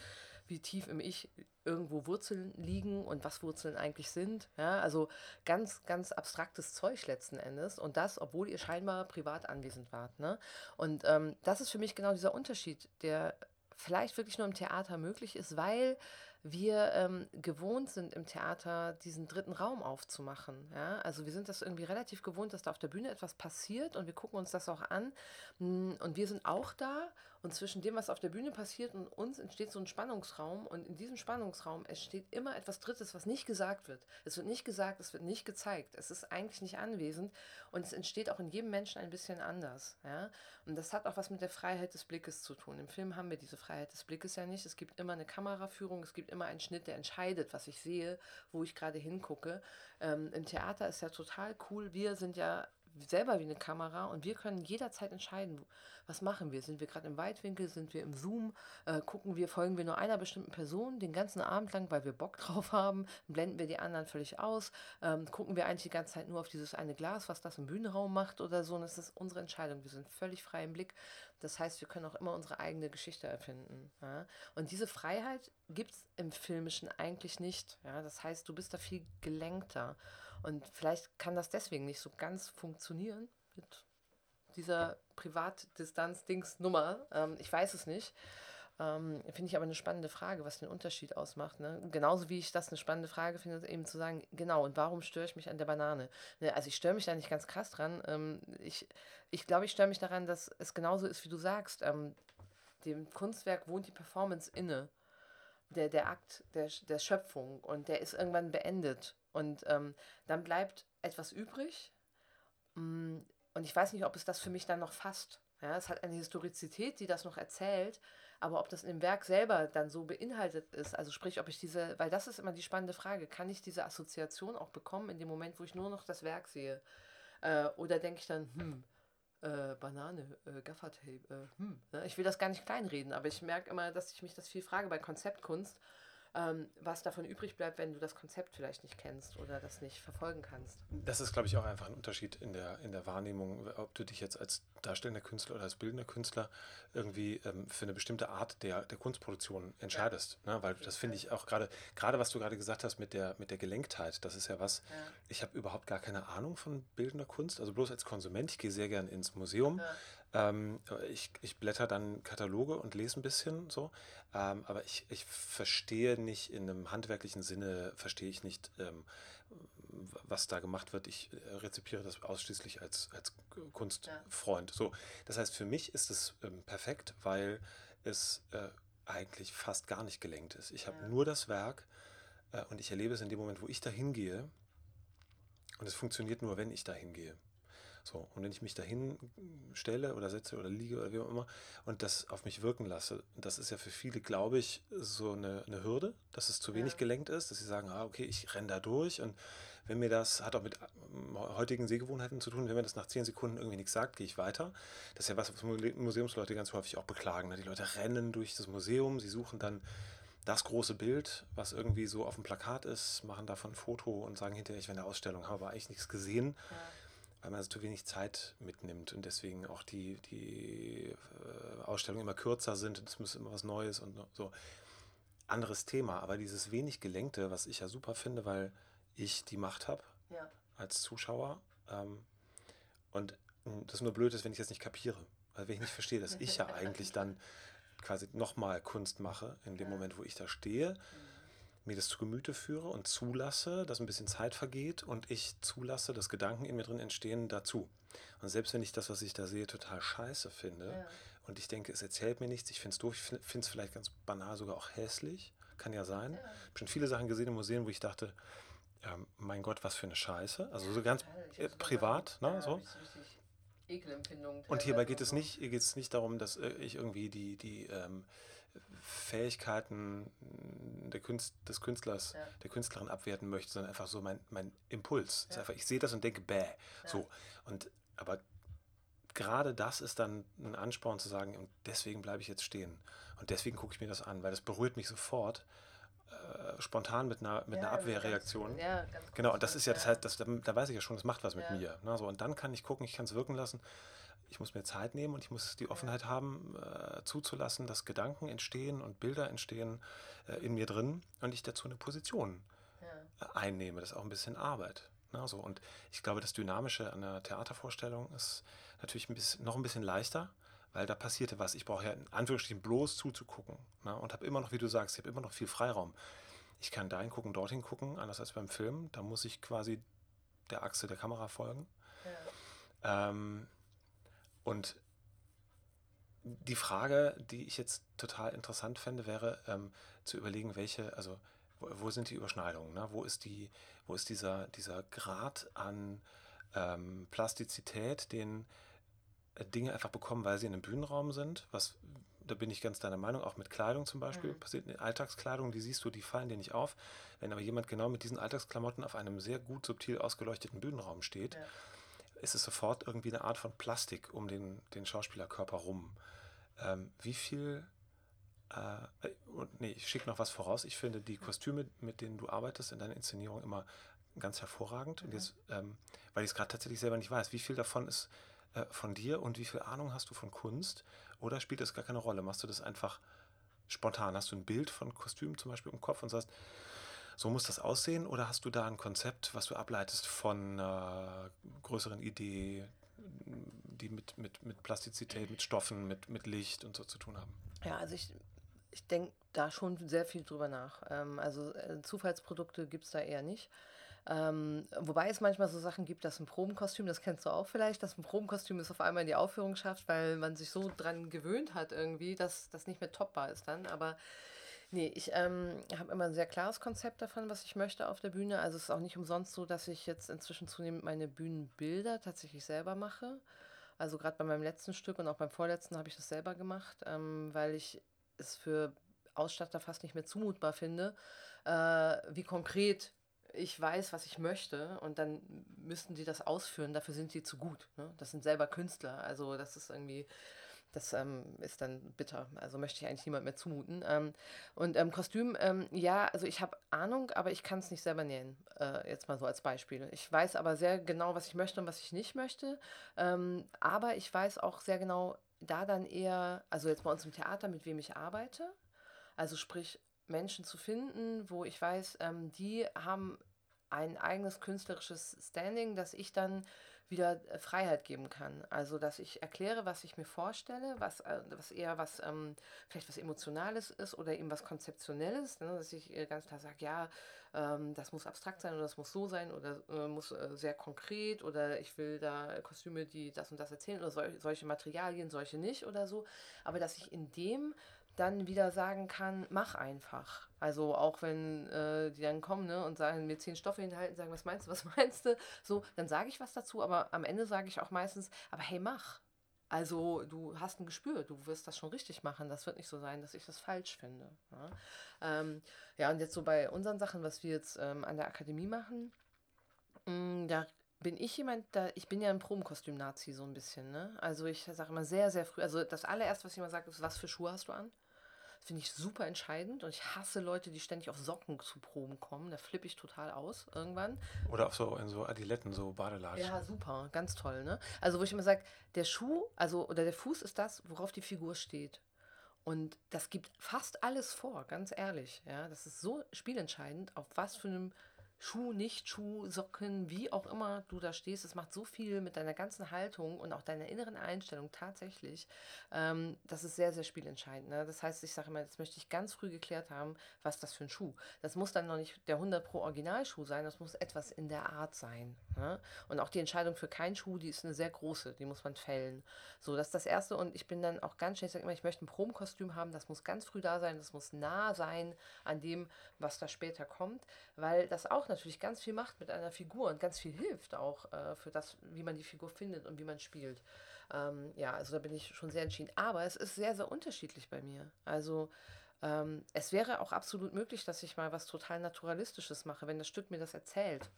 wie tief im Ich irgendwo Wurzeln liegen und was Wurzeln eigentlich sind. Ja, also ganz, ganz abstraktes Zeug letzten Endes. Und das, obwohl ihr scheinbar privat anwesend wart. Ne? Und ähm, das ist für mich genau dieser Unterschied, der vielleicht wirklich nur im Theater möglich ist, weil wir ähm, gewohnt sind im Theater, diesen dritten Raum aufzumachen. Ja? Also wir sind das irgendwie relativ gewohnt, dass da auf der Bühne etwas passiert und wir gucken uns das auch an. Hm, und wir sind auch da und zwischen dem, was auf der Bühne passiert und uns entsteht so ein Spannungsraum. Und in diesem Spannungsraum entsteht immer etwas Drittes, was nicht gesagt wird. Es wird nicht gesagt, es wird nicht gezeigt. Es ist eigentlich nicht anwesend. Und es entsteht auch in jedem Menschen ein bisschen anders. Ja? Und das hat auch was mit der Freiheit des Blickes zu tun. Im Film haben wir diese Freiheit des Blickes ja nicht. Es gibt immer eine Kameraführung, es gibt immer einen Schnitt, der entscheidet, was ich sehe, wo ich gerade hingucke. Ähm, Im Theater ist ja total cool. Wir sind ja selber wie eine Kamera und wir können jederzeit entscheiden, was machen wir. Sind wir gerade im Weitwinkel, sind wir im Zoom, äh, gucken wir, folgen wir nur einer bestimmten Person den ganzen Abend lang, weil wir Bock [LAUGHS] drauf haben, blenden wir die anderen völlig aus, ähm, gucken wir eigentlich die ganze Zeit nur auf dieses eine Glas, was das im Bühnenraum macht oder so. Und das ist unsere Entscheidung. Wir sind völlig frei im Blick. Das heißt, wir können auch immer unsere eigene Geschichte erfinden. Ja? Und diese Freiheit gibt es im Filmischen eigentlich nicht. Ja? Das heißt, du bist da viel gelenkter. Und vielleicht kann das deswegen nicht so ganz funktionieren mit dieser Privatdistanz-Dings-Nummer. Ähm, ich weiß es nicht. Ähm, finde ich aber eine spannende Frage, was den Unterschied ausmacht. Ne? Genauso wie ich das eine spannende Frage finde, eben zu sagen, genau, und warum störe ich mich an der Banane? Ne, also ich störe mich da nicht ganz krass dran. Ähm, ich ich glaube, ich störe mich daran, dass es genauso ist, wie du sagst. Ähm, dem Kunstwerk wohnt die Performance inne. Der, der Akt der, der Schöpfung und der ist irgendwann beendet. Und ähm, dann bleibt etwas übrig. Mm, und ich weiß nicht, ob es das für mich dann noch fasst. Ja, es hat eine Historizität, die das noch erzählt, aber ob das im Werk selber dann so beinhaltet ist, also sprich, ob ich diese, weil das ist immer die spannende Frage, kann ich diese Assoziation auch bekommen in dem Moment, wo ich nur noch das Werk sehe? Äh, oder denke ich dann, hm, äh, Banane, äh, Gaffertape, äh, hm. Ne? Ich will das gar nicht kleinreden, aber ich merke immer, dass ich mich das viel frage bei Konzeptkunst ähm, was davon übrig bleibt, wenn du das Konzept vielleicht nicht kennst oder das nicht verfolgen kannst. Das ist, glaube ich, auch einfach ein Unterschied in der, in der Wahrnehmung, ob du dich jetzt als darstellender Künstler oder als bildender Künstler irgendwie ähm, für eine bestimmte Art der, der Kunstproduktion entscheidest. Ja. Ne? Weil das finde ich auch gerade, gerade was du gerade gesagt hast mit der, mit der Gelenktheit, das ist ja was, ja. ich habe überhaupt gar keine Ahnung von bildender Kunst, also bloß als Konsument, ich gehe sehr gern ins Museum. Ja ähm, ich, ich blätter dann Kataloge und lese ein bisschen so, ähm, aber ich, ich verstehe nicht in einem handwerklichen Sinne, verstehe ich nicht, ähm, was da gemacht wird. Ich äh, rezipiere das ausschließlich als, als Kunstfreund. Ja. So, das heißt, für mich ist es ähm, perfekt, weil es äh, eigentlich fast gar nicht gelenkt ist. Ich habe ja. nur das Werk äh, und ich erlebe es in dem Moment, wo ich da hingehe. Und es funktioniert nur, wenn ich da hingehe. So, und wenn ich mich dahin stelle oder setze oder liege oder wie auch immer und das auf mich wirken lasse, das ist ja für viele, glaube ich, so eine, eine Hürde, dass es zu wenig ja. gelenkt ist, dass sie sagen, ah, okay, ich renne da durch und wenn mir das, hat auch mit ähm, heutigen Sehgewohnheiten zu tun, wenn mir das nach zehn Sekunden irgendwie nichts sagt, gehe ich weiter. Das ist ja was, was Museumsleute ganz häufig auch beklagen. Ne? Die Leute rennen durch das Museum, sie suchen dann das große Bild, was irgendwie so auf dem Plakat ist, machen davon ein Foto und sagen hinterher, ich will eine Ausstellung, habe aber eigentlich nichts gesehen. Ja weil man zu wenig Zeit mitnimmt und deswegen auch die, die äh, Ausstellungen immer kürzer sind und es muss immer was Neues und so. Anderes Thema, aber dieses wenig Gelenkte, was ich ja super finde, weil ich die Macht habe ja. als Zuschauer. Ähm, und das nur blöd ist, wenn ich das nicht kapiere. Also wenn ich nicht verstehe, dass ich ja [LAUGHS] eigentlich dann quasi nochmal Kunst mache, in dem ja. Moment, wo ich da stehe. Mhm mir das zu Gemüte führe und zulasse, dass ein bisschen Zeit vergeht und ich zulasse, dass Gedanken in mir drin entstehen dazu. Und selbst wenn ich das, was ich da sehe, total scheiße finde ja. und ich denke, es erzählt mir nichts, ich finde es doof, ich finde es vielleicht ganz banal sogar auch hässlich, kann ja sein. Ja. Ich habe schon viele Sachen gesehen im Museum, wo ich dachte, ja, mein Gott, was für eine Scheiße. Also so ganz äh, privat, ne, so. Ekelempfindung. Und hierbei geht es nicht, geht es nicht darum, dass äh, ich irgendwie die, die ähm, Fähigkeiten der Künst, des Künstlers, ja. der Künstlerin abwerten möchte, sondern einfach so mein, mein Impuls. Ja. Einfach, ich sehe das und denke, bäh. Ja. So. Und aber gerade das ist dann ein Ansporn zu sagen, und deswegen bleibe ich jetzt stehen. Und deswegen gucke ich mir das an, weil das berührt mich sofort. Äh, spontan mit einer, mit einer Abwehrreaktion. Ganz, genau, und das ist ja, das heißt, das, da, da, weiß ich ja schon, das macht was mit mir. Ne? So, und dann kann ich gucken, ich kann es wirken lassen ich muss mir Zeit nehmen und ich muss die Offenheit haben, äh, zuzulassen, dass Gedanken entstehen und Bilder entstehen äh, in mir drin und ich dazu eine Position ja. äh, einnehme. Das ist auch ein bisschen Arbeit. Ne, so. Und ich glaube, das Dynamische an der Theatervorstellung ist natürlich ein bisschen, noch ein bisschen leichter, weil da passierte was. Ich brauche ja in Anführungsstrichen bloß zuzugucken ne, und habe immer noch, wie du sagst, ich habe immer noch viel Freiraum. Ich kann dahin gucken, dorthin gucken, anders als beim Film. Da muss ich quasi der Achse der Kamera folgen. Ja. Ähm, und die Frage, die ich jetzt total interessant fände, wäre ähm, zu überlegen, welche, also wo, wo sind die Überschneidungen? Ne? Wo ist die, wo ist dieser, dieser Grad an ähm, Plastizität, den Dinge einfach bekommen, weil sie in einem Bühnenraum sind, was da bin ich ganz deiner Meinung, auch mit Kleidung zum Beispiel, mhm. passiert in Alltagskleidung, die siehst du, die fallen dir nicht auf. Wenn aber jemand genau mit diesen Alltagsklamotten auf einem sehr gut subtil ausgeleuchteten Bühnenraum steht, ja ist es sofort irgendwie eine Art von Plastik um den, den Schauspielerkörper rum. Ähm, wie viel äh, und nee, ich schicke noch was voraus. Ich finde die Kostüme, mit denen du arbeitest in deiner Inszenierung immer ganz hervorragend. Mhm. Und jetzt, ähm, weil ich es gerade tatsächlich selber nicht weiß, wie viel davon ist äh, von dir und wie viel Ahnung hast du von Kunst? Oder spielt das gar keine Rolle? Machst du das einfach spontan? Hast du ein Bild von Kostümen zum Beispiel im Kopf und sagst, so muss das aussehen oder hast du da ein Konzept, was du ableitest von einer größeren Idee, die mit, mit, mit Plastizität, mit Stoffen, mit, mit Licht und so zu tun haben? Ja, also ich, ich denke da schon sehr viel drüber nach. Ähm, also äh, Zufallsprodukte gibt es da eher nicht. Ähm, wobei es manchmal so Sachen gibt, dass ein Probenkostüm, das kennst du auch vielleicht, dass ein Probenkostüm es auf einmal in die Aufführung schafft, weil man sich so dran gewöhnt hat irgendwie, dass das nicht mehr toppbar ist dann. Aber Nee, ich ähm, habe immer ein sehr klares Konzept davon, was ich möchte auf der Bühne. Also es ist auch nicht umsonst so, dass ich jetzt inzwischen zunehmend meine Bühnenbilder tatsächlich selber mache. Also gerade bei meinem letzten Stück und auch beim vorletzten habe ich das selber gemacht, ähm, weil ich es für Ausstatter fast nicht mehr zumutbar finde, äh, wie konkret ich weiß, was ich möchte und dann müssten die das ausführen, dafür sind die zu gut. Ne? Das sind selber Künstler, also das ist irgendwie, das ähm, ist dann bitter. Also möchte ich eigentlich niemand mehr zumuten. Ähm, und ähm, Kostüm, ähm, ja, also ich habe Ahnung, aber ich kann es nicht selber nähen. Äh, jetzt mal so als Beispiel. Ich weiß aber sehr genau, was ich möchte und was ich nicht möchte. Ähm, aber ich weiß auch sehr genau, da dann eher, also jetzt bei uns im Theater, mit wem ich arbeite. Also sprich, Menschen zu finden, wo ich weiß, ähm, die haben ein eigenes künstlerisches Standing, dass ich dann wieder äh, Freiheit geben kann. Also, dass ich erkläre, was ich mir vorstelle, was, äh, was eher was, ähm, vielleicht was Emotionales ist oder eben was Konzeptionelles, ne? dass ich äh, ganz klar sage, ja, ähm, das muss abstrakt sein oder das muss so sein oder äh, muss äh, sehr konkret oder ich will da Kostüme, die das und das erzählen oder sol solche Materialien, solche nicht oder so. Aber dass ich in dem dann wieder sagen kann, mach einfach. Also auch wenn äh, die dann kommen ne, und sagen, mir zehn Stoffe hinhalten, sagen, was meinst du, was [LAUGHS] meinst du? So, dann sage ich was dazu, aber am Ende sage ich auch meistens, aber hey, mach. Also du hast ein Gespür, du wirst das schon richtig machen. Das wird nicht so sein, dass ich das falsch finde. Ja, ähm, ja und jetzt so bei unseren Sachen, was wir jetzt ähm, an der Akademie machen, mh, mm, da bin ich jemand, da ich bin ja ein Probenkostüm-Nazi so ein bisschen. Ne? Also ich sage immer sehr, sehr früh, also das allererste, was immer sage, ist, was für Schuhe hast du an? Finde ich super entscheidend und ich hasse Leute, die ständig auf Socken zu Proben kommen. Da flippe ich total aus irgendwann. Oder auf so in so Adiletten, so Badelatschen. Ja, super, ganz toll, ne? Also wo ich immer sage, der Schuh, also oder der Fuß ist das, worauf die Figur steht. Und das gibt fast alles vor, ganz ehrlich. Ja, das ist so spielentscheidend, auf was für einem Schuh, Nicht-Schuh, Socken, wie auch immer du da stehst. Es macht so viel mit deiner ganzen Haltung und auch deiner inneren Einstellung tatsächlich. Ähm, das ist sehr, sehr spielentscheidend. Ne? Das heißt, ich sage immer, das möchte ich ganz früh geklärt haben, was das für ein Schuh. Das muss dann noch nicht der 100 Pro Originalschuh sein, das muss etwas in der Art sein. Ne? Und auch die Entscheidung für keinen Schuh, die ist eine sehr große, die muss man fällen. So, das ist das Erste. Und ich bin dann auch ganz schnell, ich sage immer, ich möchte ein Probenkostüm haben, das muss ganz früh da sein, das muss nah sein an dem, was da später kommt, weil das auch natürlich ganz viel macht mit einer Figur und ganz viel hilft auch äh, für das, wie man die Figur findet und wie man spielt. Ähm, ja, also da bin ich schon sehr entschieden. Aber es ist sehr, sehr unterschiedlich bei mir. Also ähm, es wäre auch absolut möglich, dass ich mal was total Naturalistisches mache, wenn das Stück mir das erzählt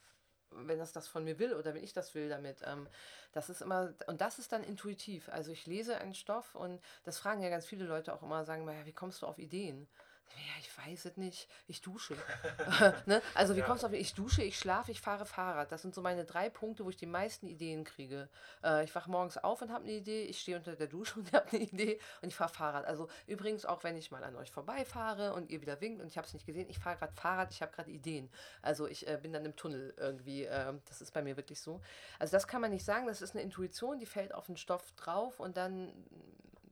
wenn das das von mir will oder wenn ich das will damit. Ähm, das ist immer, und das ist dann intuitiv. Also ich lese einen Stoff und das fragen ja ganz viele Leute auch immer, sagen mal, wie kommst du auf Ideen? Ja, ich weiß es nicht. Ich dusche. [LAUGHS] [LAUGHS] ne? Also, wie ja. kommst du auf? Ich dusche, ich schlafe, ich fahre Fahrrad. Das sind so meine drei Punkte, wo ich die meisten Ideen kriege. Äh, ich wache morgens auf und habe eine Idee. Ich stehe unter der Dusche [LAUGHS] und habe eine Idee und ich fahre Fahrrad. Also, übrigens, auch wenn ich mal an euch vorbeifahre und ihr wieder winkt und ich habe es nicht gesehen, ich fahre gerade Fahrrad, ich habe gerade Ideen. Also, ich äh, bin dann im Tunnel irgendwie. Äh, das ist bei mir wirklich so. Also, das kann man nicht sagen. Das ist eine Intuition, die fällt auf den Stoff drauf und dann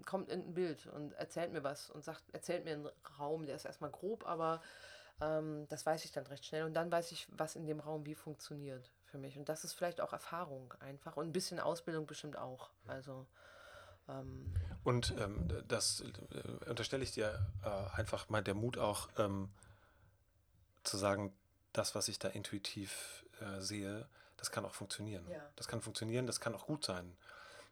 kommt in ein Bild und erzählt mir was und sagt, erzählt mir einen Raum, der ist erstmal grob, aber ähm, das weiß ich dann recht schnell. Und dann weiß ich, was in dem Raum wie funktioniert für mich. Und das ist vielleicht auch Erfahrung einfach und ein bisschen Ausbildung bestimmt auch. Also. Ähm, und ähm, das äh, unterstelle ich dir äh, einfach mal der Mut auch ähm, zu sagen, das, was ich da intuitiv äh, sehe, das kann auch funktionieren. Ja. Das kann funktionieren, das kann auch gut sein.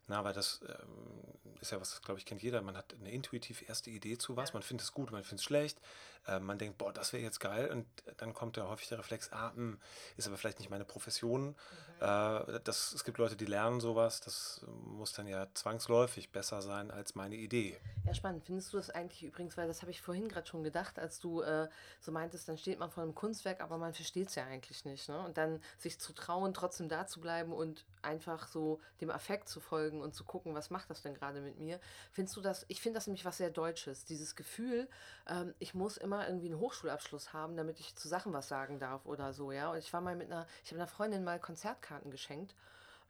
Na, weil das ähm, ist ja was, glaube ich, kennt jeder. Man hat eine intuitiv erste Idee zu was, man findet es gut, man findet es schlecht, äh, man denkt, boah, das wäre jetzt geil und dann kommt ja häufig der Reflex, ah, mh, hm, ist aber vielleicht nicht meine Profession. Mhm. Äh, das, es gibt Leute, die lernen sowas, das muss dann ja zwangsläufig besser sein als meine Idee. Ja, spannend. Findest du das eigentlich übrigens, weil das habe ich vorhin gerade schon gedacht, als du äh, so meintest, dann steht man vor einem Kunstwerk, aber man versteht es ja eigentlich nicht. Ne? Und dann sich zu trauen, trotzdem da zu bleiben und einfach so dem Affekt zu folgen und zu gucken, was macht das denn gerade mit mir. Findest du das, ich finde das nämlich was sehr Deutsches, dieses Gefühl, ähm, ich muss immer irgendwie einen Hochschulabschluss haben, damit ich zu Sachen was sagen darf oder so, ja. Und ich war mal mit einer, ich habe einer Freundin mal Konzertkarten geschenkt.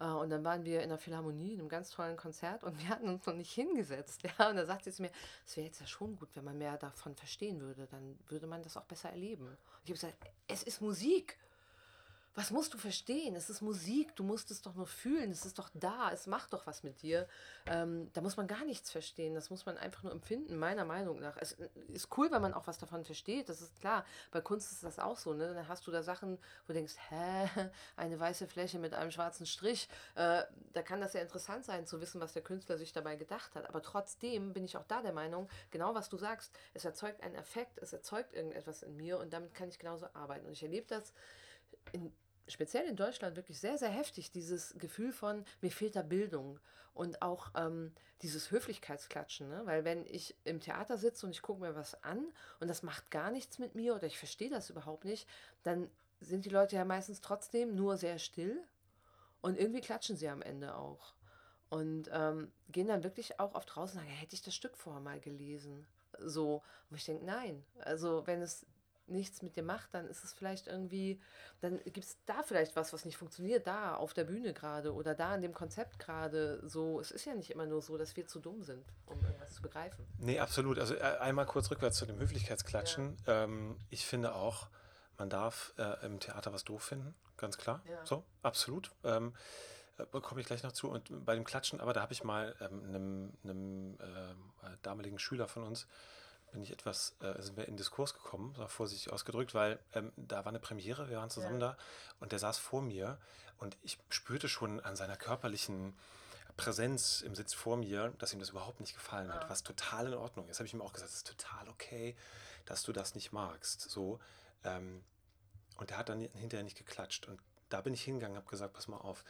Äh, und dann waren wir in der Philharmonie, in einem ganz tollen Konzert und wir hatten uns noch nicht hingesetzt. [LAUGHS] Ja? Und da sagte sie zu mir, es wäre jetzt ja schon gut, wenn man mehr davon verstehen würde, dann würde man das auch besser erleben. Und ich habe gesagt, es ist Musik was musst du verstehen? Es ist Musik, du musst es doch nur fühlen, es ist doch da, es macht doch was mit dir. Ähm, da muss man gar nichts verstehen, das muss man einfach nur empfinden, meiner Meinung nach. Es ist cool, wenn man auch was davon versteht, das ist klar. Bei Kunst ist das auch so, ne? Dann hast du da Sachen, wo du denkst, hä, [LAUGHS] eine weiße Fläche mit einem schwarzen Strich. Äh, da kann das ja interessant sein, zu wissen, was der Künstler sich dabei gedacht hat. Aber trotzdem bin ich auch da der Meinung, genau was du sagst, es erzeugt einen Effekt, es erzeugt irgendetwas in mir und damit kann ich genauso arbeiten. Und ich erlebe das in, speziell in Deutschland wirklich sehr, sehr heftig, dieses Gefühl von, mir fehlt da Bildung und auch ähm, dieses Höflichkeitsklatschen. Ne? Weil wenn ich im Theater sitze und ich gucke mir was an und das macht gar nichts mit mir oder ich verstehe das überhaupt nicht, dann sind die Leute ja meistens trotzdem nur sehr still und irgendwie klatschen sie am Ende auch. Und ähm, gehen dann wirklich auch auf draußen und sagen, hätte ich das Stück vorher mal gelesen. So, wo ich denke, nein. Also wenn es nichts mit dir macht, dann ist es vielleicht irgendwie, dann gibt es da vielleicht was, was nicht funktioniert, da auf der Bühne gerade oder da in dem Konzept gerade. So, es ist ja nicht immer nur so, dass wir zu dumm sind, um irgendwas zu begreifen. Nee, absolut. Also äh, einmal kurz rückwärts zu dem Höflichkeitsklatschen. Ja. Ähm, ich finde auch, man darf äh, im Theater was doof finden, ganz klar. Ja. So, absolut. Ähm, äh, komme ich gleich noch zu. Und bei dem Klatschen, aber da habe ich mal ähm, einem, einem äh, damaligen Schüler von uns bin ich etwas, äh, sind wir in Diskurs gekommen, vorsichtig ausgedrückt, weil ähm, da war eine Premiere, wir waren zusammen ja. da und der saß vor mir und ich spürte schon an seiner körperlichen Präsenz im Sitz vor mir, dass ihm das überhaupt nicht gefallen hat, ah. was total in Ordnung ist. Habe ich ihm auch gesagt, es ist total okay, dass du das nicht magst. So, ähm, und der hat dann hinterher nicht geklatscht und da bin ich hingegangen, habe gesagt, pass mal auf,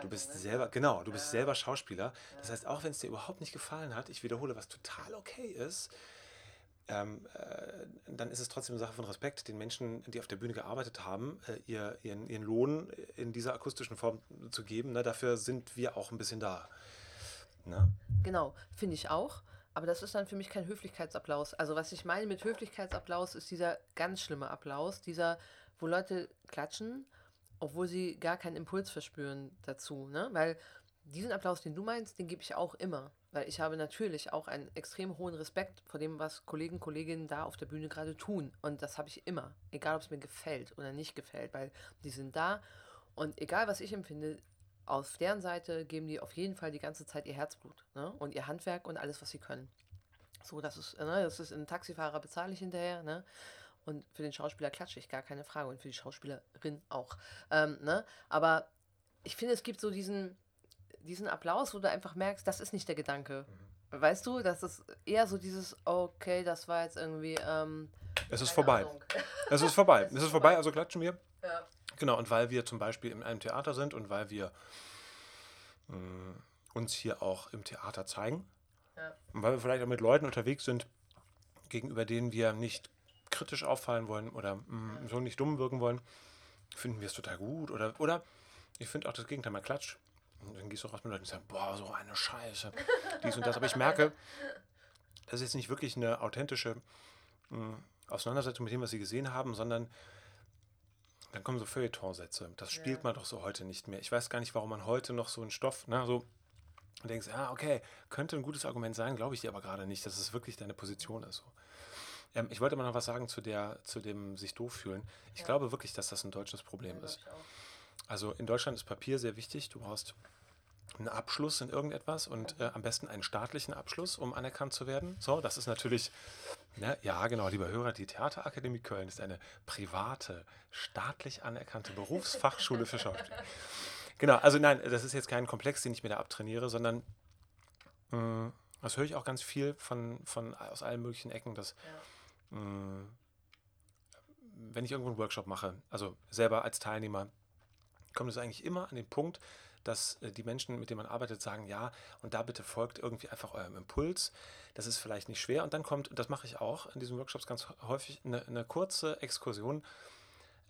du bist ne? selber, genau, du bist ja. selber Schauspieler. Das heißt, auch wenn es dir überhaupt nicht gefallen hat, ich wiederhole, was total okay ist, ähm, äh, dann ist es trotzdem eine Sache von Respekt, den Menschen, die auf der Bühne gearbeitet haben, äh, ihr, ihren, ihren Lohn in dieser akustischen Form zu geben. Ne? Dafür sind wir auch ein bisschen da. Ne? Genau, finde ich auch. Aber das ist dann für mich kein Höflichkeitsapplaus. Also was ich meine mit Höflichkeitsapplaus ist dieser ganz schlimme Applaus, dieser, wo Leute klatschen, obwohl sie gar keinen Impuls verspüren dazu. Ne? Weil diesen Applaus, den du meinst, den gebe ich auch immer. Weil ich habe natürlich auch einen extrem hohen Respekt vor dem, was Kollegen Kolleginnen da auf der Bühne gerade tun. Und das habe ich immer. Egal, ob es mir gefällt oder nicht gefällt. Weil die sind da. Und egal, was ich empfinde, auf deren Seite geben die auf jeden Fall die ganze Zeit ihr Herzblut. Ne? Und ihr Handwerk und alles, was sie können. So, das ist, ne, das ist ein Taxifahrer bezahle ich hinterher, ne? Und für den Schauspieler klatsche ich gar keine Frage. Und für die Schauspielerin auch. Ähm, ne? Aber ich finde, es gibt so diesen, diesen Applaus, wo du einfach merkst, das ist nicht der Gedanke. Mhm. Weißt du, das ist eher so dieses, okay, das war jetzt irgendwie. Ähm, es ist vorbei. [LAUGHS] Es ist vorbei. es ist vorbei, also klatschen wir. Ja. Genau, und weil wir zum Beispiel in einem Theater sind und weil wir mh, mm, uns hier auch im Theater zeigen ja. und weil wir vielleicht auch mit Leuten unterwegs sind, gegenüber denen wir nicht kritisch auffallen wollen oder mh, mm, so nicht dumm wirken wollen, finden wir es total gut. Oder, oder ich finde auch das Gegenteil mal Klatsch. Und dann gehst du raus mit Leuten und sagst, boah, so eine Scheiße. Dies und das. Aber ich merke, das ist jetzt nicht wirklich eine authentische mh, hm, Auseinandersetzung mit dem, was sie gesehen haben, sondern dann kommen so Feuilleton-Sätze. Das spielt ja. man doch so heute nicht mehr. Ich weiß gar nicht, warum man heute noch so einen Stoff, na, so und denkst, ja, okay, könnte ein gutes Argument sein, glaube ich dir aber gerade nicht, dass es wirklich deine Position ist. So. Ähm, ich wollte mal noch was sagen zu, der, zu dem sich doof fühlen. Ich ja. glaube wirklich, dass das ein deutsches Problem ja, ist. Also in Deutschland ist Papier sehr wichtig. Du brauchst einen Abschluss in irgendetwas und äh, am besten einen staatlichen Abschluss, um anerkannt zu werden. So, das ist natürlich, ne, ja genau, lieber Hörer, die Theaterakademie Köln ist eine private, staatlich anerkannte Berufsfachschule für Schauspiel. Genau, also nein, das ist jetzt kein Komplex, den ich mir da abtrainiere, sondern mh, mm, das höre ich auch ganz viel von, von aus allen möglichen Ecken, dass ja. mh, mm, wenn ich irgendwo einen Workshop mache, also selber als Teilnehmer, kommt es eigentlich immer an den Punkt, dass äh, die Menschen, mit denen man arbeitet, sagen, ja, und da bitte folgt irgendwie einfach eurem Impuls. Das ist vielleicht nicht schwer. Und dann kommt, das mache ich auch in diesen Workshops ganz häufig, eine, eine kurze Exkursion.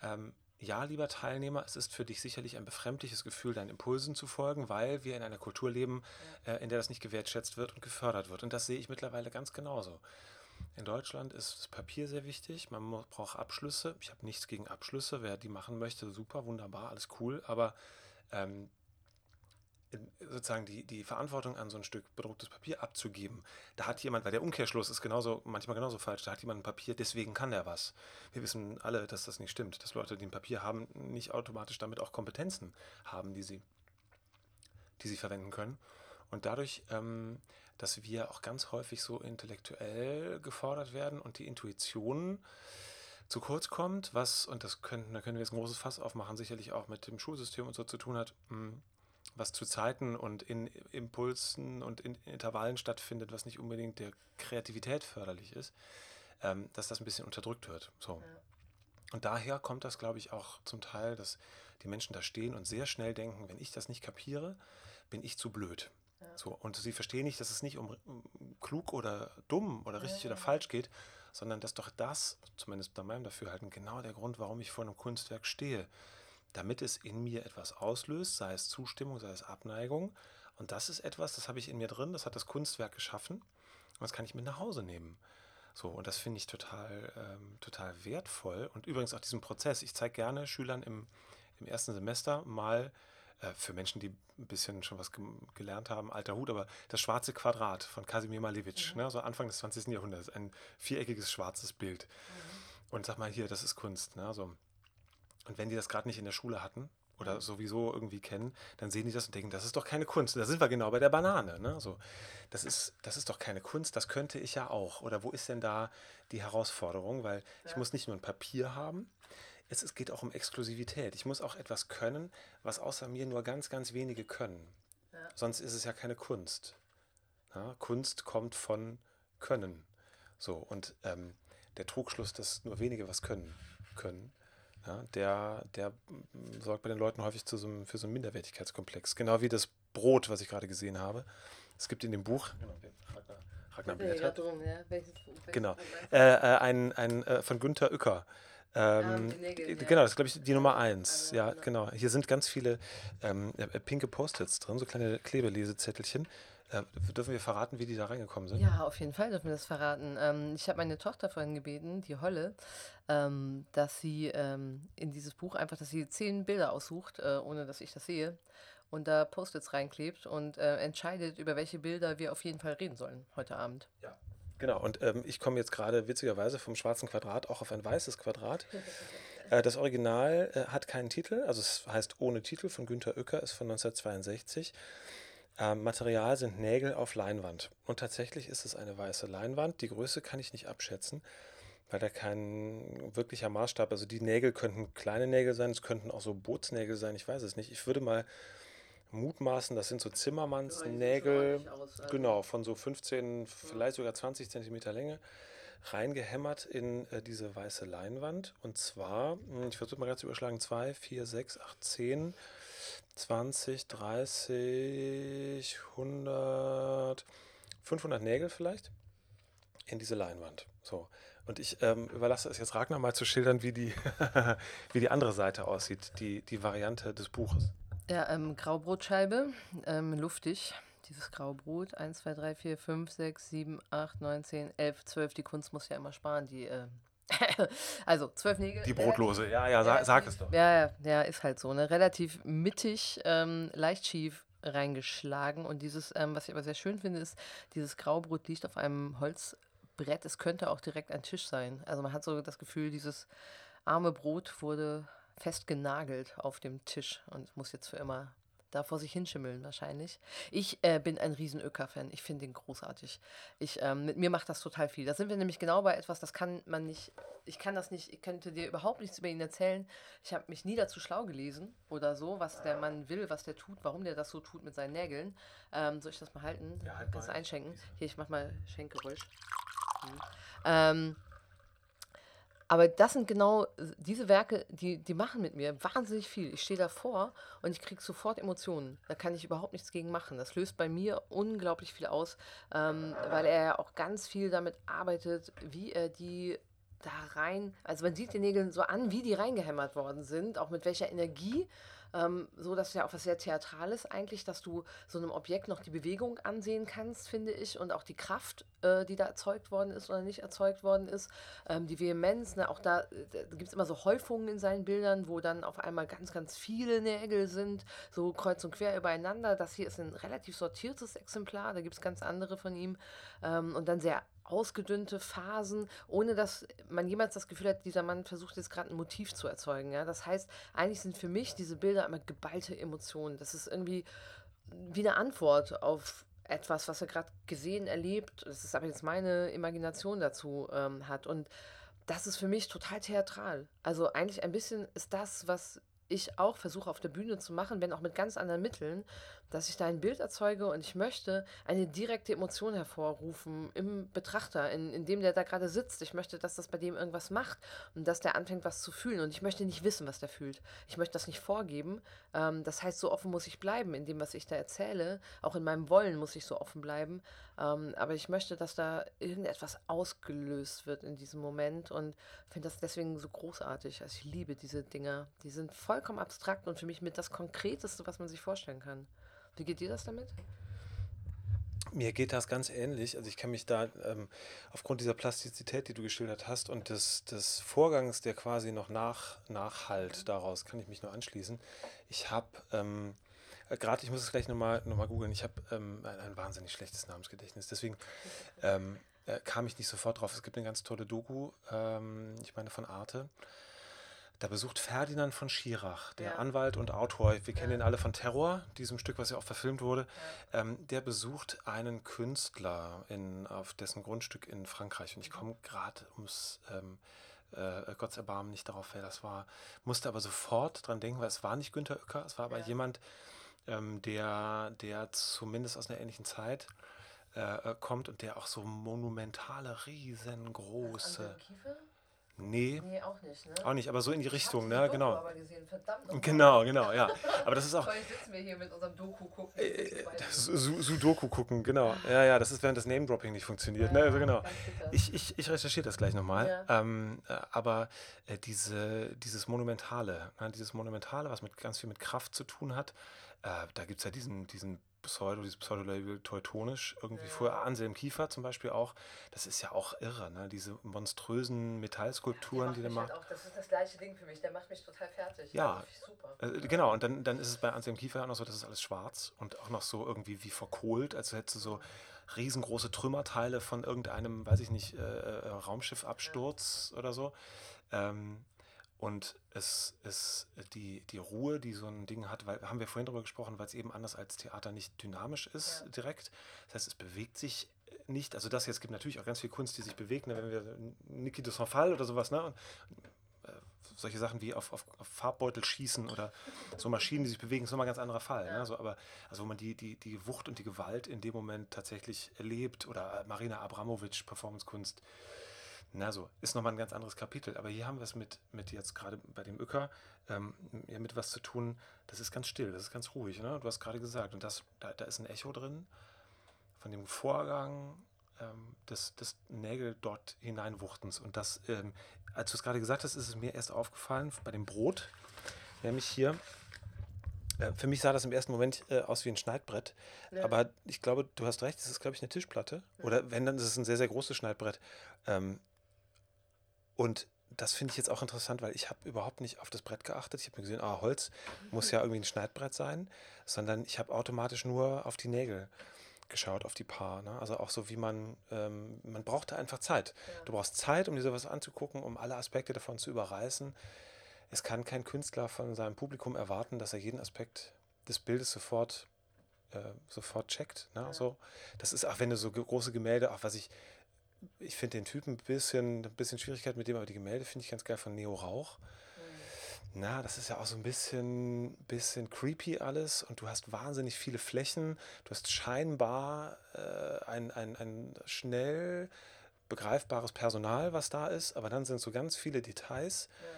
Ähm, ja, lieber Teilnehmer, es ist für dich sicherlich ein befremdliches Gefühl, deinen Impulsen zu folgen, weil wir in einer Kultur leben, äh, in der das nicht gewertschätzt wird und gefördert wird. Und das sehe ich mittlerweile ganz genauso. In Deutschland ist das Papier sehr wichtig. Man braucht Abschlüsse. Ich habe nichts gegen Abschlüsse. Wer die machen möchte, super, wunderbar, alles cool. Aber ähm, sozusagen die, die Verantwortung an so ein Stück bedrucktes Papier abzugeben. Da hat jemand, weil der Umkehrschluss ist genauso, manchmal genauso falsch, da hat jemand ein Papier, deswegen kann der was. Wir wissen alle, dass das nicht stimmt, dass Leute, die ein Papier haben, nicht automatisch damit auch Kompetenzen haben, die sie, die sie verwenden können. Und dadurch ähm, dass wir auch ganz häufig so intellektuell gefordert werden und die Intuition zu kurz kommt, was, und das können, da können wir jetzt ein großes Fass aufmachen, sicherlich auch mit dem Schulsystem und so zu tun hat, hm, was zu Zeiten und in Impulsen und in Intervallen stattfindet, was nicht unbedingt der Kreativität förderlich ist, ähm, dass das ein bisschen unterdrückt wird. So. Und daher kommt das, glaube ich, auch zum Teil, dass die Menschen da stehen und sehr schnell denken, wenn ich das nicht kapiere, bin ich zu blöd. Ja. So, und sie verstehen nicht, dass es nicht um, um klug oder dumm oder richtig ja, oder falsch geht, sondern dass doch das, zumindest bei meinem Dafürhalten, genau der Grund, warum ich vor einem Kunstwerk stehe. Damit es in mir etwas auslöst, sei es Zustimmung, sei es Abneigung. Und das ist etwas, das habe ich in mir drin, das hat das Kunstwerk geschaffen und das kann ich mit nach Hause nehmen. So, und das finde ich total, ähm, total wertvoll. Und übrigens auch diesen Prozess. Ich zeige gerne Schülern im, im ersten Semester mal äh, für Menschen, die ein bisschen schon was ge gelernt haben, alter Hut, aber das schwarze Quadrat von Kasimir Malevich, mhm. ne, so Anfang des 20. Jahrhunderts, ein viereckiges schwarzes Bild. Mhm. Und sag mal hier, das ist Kunst. Ne, so. Und wenn die das gerade nicht in der Schule hatten oder mhm. sowieso irgendwie kennen, dann sehen die das und denken, das ist doch keine Kunst. Da sind wir genau bei der Banane. Ne? So, das, ist, das ist doch keine Kunst, das könnte ich ja auch. Oder wo ist denn da die Herausforderung? Weil ja. ich muss nicht nur ein Papier haben, es, es geht auch um Exklusivität. Ich muss auch etwas können, was außer mir nur ganz, ganz wenige können. Ja. Sonst ist es ja keine Kunst. Ja, Kunst kommt von Können. So, und ähm, der Trugschluss, dass nur wenige was können, können ja, der, der sorgt bei den Leuten häufig so einem, für so einen Minderwertigkeitskomplex. Genau wie das Brot, was ich gerade gesehen habe. Es gibt in dem Buch, genau, Ragnar, Ragnar Drum, ja. welches, welches genau, äh, äh, ein, ein äh, von Günther Uecker. Ähm, ja, genau, das ist, glaube ich, die Nummer eins. Ja, genau. genau. Hier sind ganz viele ähm, äh, pinke Post-its drin, so kleine Klebelesezettelchen. Äh, dürfen wir verraten, wie die da reingekommen sind? Ja, auf jeden Fall dürfen wir das verraten. Ähm, ich habe meine Tochter vorhin gebeten, die Holle, ähm, dass sie ähm, in dieses Buch einfach, dass sie zehn Bilder aussucht, äh, ohne dass ich das sehe, und da Post-its reinklebt und äh, entscheidet, über welche Bilder wir auf jeden Fall reden sollen heute Abend. Ja. Genau, und ähm, ich komme jetzt gerade witzigerweise vom schwarzen Quadrat auch auf ein weißes Quadrat. [LAUGHS] Äh, das Original äh, hat keinen Titel, also es heißt Ohne Titel von Günter Uecker, ist von 1962. Ähm, Material sind Nägel auf Leinwand. Und tatsächlich ist es eine weiße Leinwand. Die Größe kann ich nicht abschätzen, weil da kein wirklicher Maßstab, also die Nägel könnten kleine Nägel sein, es könnten auch so Bootsnägel sein, ich weiß es nicht. Ich würde mal mutmaßen, das sind so Zimmermannsnägel, also. genau, von so 15, vielleicht sogar 20 Zentimeter Länge, reingehämmert in äh, diese weiße Leinwand. Und zwar, hm, ich versuche mal ganz zu überschlagen, 2, 4, 6, 8, 10, 20, 30, 100, 500 Nägel vielleicht in diese Leinwand. So. Und ich ähm, überlasse es jetzt Ragnar mal zu schildern, wie die, [LAUGHS] wie die andere Seite aussieht, die, die Variante des Buches. Ja, ähm, Graubrotscheibe, ähm, luftig. Dieses Graubrot. 1, 2, 3, 4, 5, 6, 7, 8, 9, 10, 11, 12. Die Kunst muss ja immer sparen. Die, äh, [LAUGHS] also zwölf Nägel. Die brotlose, ja, ja, sag, sag es doch. Ja, ja, ja, ist halt so. Ne? Relativ mittig, ähm, leicht schief reingeschlagen. Und dieses, ähm, was ich aber sehr schön finde, ist, dieses Graubrot liegt auf einem Holzbrett. Es könnte auch direkt ein Tisch sein. Also man hat so das Gefühl, dieses arme Brot wurde festgenagelt auf dem Tisch und muss jetzt für immer da vor sich hinschimmeln wahrscheinlich. Ich äh, bin ein riesen Öker-Fan. Ich finde den großartig. Ich, ähm, mit mir macht das total viel. Da sind wir nämlich genau bei etwas, das kann man nicht, ich kann das nicht, ich könnte dir überhaupt nichts über ihn erzählen. Ich habe mich nie dazu schlau gelesen oder so, was der Mann will, was der tut, warum der das so tut mit seinen Nägeln. Ähm, soll ich das mal halten? Ja, halt Kannst du einschenken? Hier, ich mach mal Schenkgeräusch. Mhm. Ähm, aber das sind genau diese Werke, die, die machen mit mir wahnsinnig viel. Ich stehe davor und ich kriege sofort Emotionen. Da kann ich überhaupt nichts gegen machen. Das löst bei mir unglaublich viel aus, ähm, weil er ja auch ganz viel damit arbeitet, wie er die da rein, also man sieht die Nägel so an, wie die reingehämmert worden sind, auch mit welcher Energie ähm, so, dass ja auch was sehr Theatrales eigentlich, dass du so einem Objekt noch die Bewegung ansehen kannst, finde ich, und auch die Kraft, äh, die da erzeugt worden ist oder nicht erzeugt worden ist, ähm, die Vehemenz, ne, auch da, da gibt es immer so Häufungen in seinen Bildern, wo dann auf einmal ganz, ganz viele Nägel sind, so kreuz und quer übereinander. Das hier ist ein relativ sortiertes Exemplar, da gibt es ganz andere von ihm ähm, und dann sehr ausgedünnte Phasen, ohne dass man jemals das Gefühl hat, dieser Mann versucht jetzt gerade ein Motiv zu erzeugen. Ja? Das heißt, eigentlich sind für mich diese Bilder immer geballte Emotionen. Das ist irgendwie wie eine Antwort auf etwas, was er gerade gesehen, erlebt. Das ist aber jetzt meine Imagination dazu ähm, hat. Und das ist für mich total theatral. Also eigentlich ein bisschen ist das, was ich auch versuche auf der Bühne zu machen, wenn auch mit ganz anderen Mitteln, dass ich da ein Bild erzeuge und ich möchte eine direkte Emotion hervorrufen im Betrachter, in, in dem der da gerade sitzt. Ich möchte, dass das bei dem irgendwas macht und dass der anfängt, was zu fühlen. Und ich möchte nicht wissen, was der fühlt. Ich möchte das nicht vorgeben. Ähm, das heißt, so offen muss ich bleiben in dem, was ich da erzähle. Auch in meinem Wollen muss ich so offen bleiben. Ähm, aber ich möchte, dass da irgendetwas ausgelöst wird in diesem Moment und finde das deswegen so großartig. Also ich liebe diese Dinger. Die sind vollkommen abstrakt und für mich mit das Konkreteste, was man sich vorstellen kann. Wie geht dir das damit? Mir geht das ganz ähnlich. Also ich kann mich da ähm, aufgrund dieser Plastizität, die du geschildert hast und des, des Vorgangs, der quasi noch nach, nachhalt daraus, kann ich mich nur anschließen. Ich habe ähm, äh, gerade, ich muss es gleich nochmal noch mal googeln, ich habe ähm, ein, ein, wahnsinnig schlechtes Namensgedächtnis. Deswegen ähm, äh, kam ich nicht sofort drauf. Es gibt eine ganz tolle Doku, ähm, ich meine von Arte. Da besucht Ferdinand von Schirach, der ja. Anwalt und Autor, wir kennen ja. ihn alle von Terror, diesem Stück, was ja auch verfilmt wurde. Ja. Ähm, der besucht einen Künstler in, auf dessen Grundstück in Frankreich. Und ich komme gerade ums ähm, äh, Gottes Erbarmen nicht darauf, wer das war. Musste aber sofort dran denken, weil es war nicht Günter Oecker, es war aber jemand, ähm, der, der zumindest aus einer ähnlichen Zeit äh, äh kommt und der auch so monumentale, riesengroße. Nee. Nee, auch nicht, ne? Auch nicht, aber so in die Richtung, ne? Genau. Aber gesehen. Verdammt genau, genau, ja. Aber das ist auch. Heute sitzen wir hier mit unserem Doku gucken. Äh, äh Sudoku gucken, genau. Ja, ja, das ist, während das Name-Dropping nicht funktioniert, ja, ne? Also genau. Ich, ich, ich recherchiere das gleich nochmal. Ja. Ähm, äh, aber äh, diese, dieses Monumentale, ne? dieses Monumentale, was mit ganz viel mit Kraft zu tun hat, äh, da gibt es ja diesen, diesen Pseudo, dieses Pseudo-Label Teutonisch, irgendwie ja. vorher Anselm Kiefer zum Beispiel auch. Das ist ja auch irre, ne? Diese monströsen Metallskulpturen, ja, die der macht. Halt auch, das ist das gleiche Ding für mich, der macht mich total fertig. Ja, super. Äh, genau, und dann, dann ist es bei Anselm Kiefer auch noch so, das ist alles schwarz und auch noch so irgendwie wie verkohlt, als hättest du so riesengroße Trümmerteile von irgendeinem, weiß ich nicht, äh, äh Raumschiffabsturz ja. oder so. Ähm, und es ist die, die Ruhe, die so ein Ding hat, weil haben wir vorhin darüber gesprochen, weil es eben anders als Theater nicht dynamisch ist ja. direkt. Das heißt, es bewegt sich nicht. Also das jetzt gibt natürlich auch ganz viel Kunst, die sich bewegt. Ne? Wenn wir Niki de Saint-Fall oder sowas, ne? Und, äh, solche Sachen wie auf, auf, auf, Farbbeutel schießen oder so Maschinen, die sich bewegen, ist nochmal ein ganz anderer Fall. Ne? Ja. Ne? So, aber also wo man die, die, die Wucht und die Gewalt in dem Moment tatsächlich erlebt oder Marina Abramovic, Performancekunst, na so, ist nochmal ein ganz anderes Kapitel. Aber hier haben wir es mit, mit jetzt gerade bei dem Öcker ähm, ja, mit was zu tun, das ist ganz still, das ist ganz ruhig. Ne? Du hast gerade gesagt, und das, da, da ist ein Echo drin von dem Vorgang ähm, des, des Nägel dort hineinwuchtens. Und das, ähm, als du es gerade gesagt hast, ist es mir erst aufgefallen bei dem Brot, nämlich hier. Äh, für mich sah das im ersten Moment äh, aus wie ein Schneidbrett. Ja. Aber ich glaube, du hast recht, es ist, glaube ich, eine Tischplatte. Ja. Oder wenn, dann ist es ein sehr, sehr großes Schneidbrett. Ähm, und das finde ich jetzt auch interessant, weil ich habe überhaupt nicht auf das Brett geachtet. Ich habe mir gesehen, ah, Holz muss ja irgendwie ein Schneidbrett sein, sondern ich habe automatisch nur auf die Nägel geschaut, auf die Paar. Ne? Also auch so, wie man, ähm, man braucht da einfach Zeit. Ja. Du brauchst Zeit, um dir sowas anzugucken, um alle Aspekte davon zu überreißen. Es kann kein Künstler von seinem Publikum erwarten, dass er jeden Aspekt des Bildes sofort, äh, sofort checkt. Ne? Ja. So, das ist auch, wenn du so große Gemälde, auch was ich ich finde den Typen ein bisschen, ein bisschen Schwierigkeit mit dem, aber die Gemälde finde ich ganz geil von Neo Rauch. Mhm. Na, das ist ja auch so ein bisschen, bisschen creepy alles und du hast wahnsinnig viele Flächen. Du hast scheinbar äh, ein, ein, ein schnell begreifbares Personal, was da ist, aber dann sind so ganz viele Details, ja.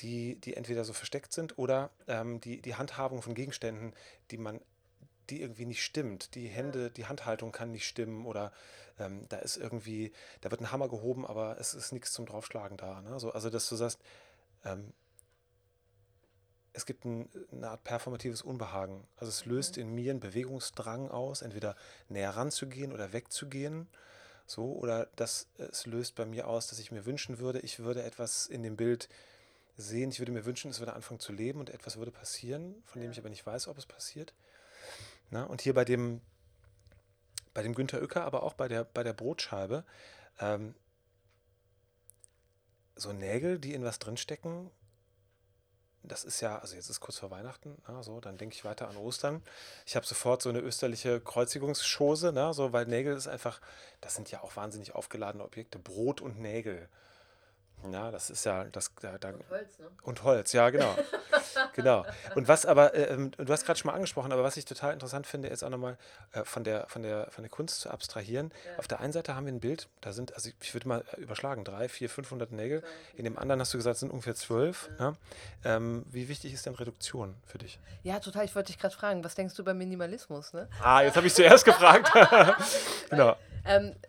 die, die entweder so versteckt sind oder ähm, die, die Handhabung von Gegenständen, die man die irgendwie nicht stimmt. Die Hände, die Handhaltung kann nicht stimmen oder ähm, da ist irgendwie, da wird ein Hammer gehoben, aber es ist nichts zum Draufschlagen da. Ne? So, also, dass du sagst, ähm, es gibt ein, eine Art performatives Unbehagen. Also es löst mhm. in mir einen Bewegungsdrang aus, entweder näher ranzugehen oder wegzugehen. So, oder das, es löst bei mir aus, dass ich mir wünschen würde, ich würde etwas in dem Bild sehen, ich würde mir wünschen, es würde anfangen zu leben und etwas würde passieren, von dem ich aber nicht weiß, ob es passiert. Na, und hier bei dem, bei dem Günter Uecker, aber auch bei der, bei der Brotscheibe, ähm, so Nägel, die in was drinstecken, das ist ja, also jetzt ist kurz vor Weihnachten, na, so, dann denke ich weiter an Ostern. Ich habe sofort so eine österliche Kreuzigungsschose, na, so, weil Nägel ist einfach, das sind ja auch wahnsinnig aufgeladene Objekte, Brot und Nägel. Ja, das ist ja das da, da Und Holz, ne? und Holz, ja, genau. [LAUGHS] genau. Und was aber, äh, ähm, du hast gerade schon mal angesprochen, aber was ich total interessant finde, ist auch nochmal äh, von, der, von, der, von der Kunst zu abstrahieren. Ja. Auf der einen Seite haben wir ein Bild, da sind, also ich würde mal äh, überschlagen, drei, vier, 500 Nägel. In dem anderen hast du gesagt, es sind ungefähr zwölf. Ja. Ähm, wie wichtig ist denn Reduktion für dich? Ja, total. Ich wollte dich gerade fragen, was denkst du über Minimalismus, ne? Ah, jetzt habe ich zuerst gefragt. [LAUGHS] [LAUGHS] genau. Ähm, äh,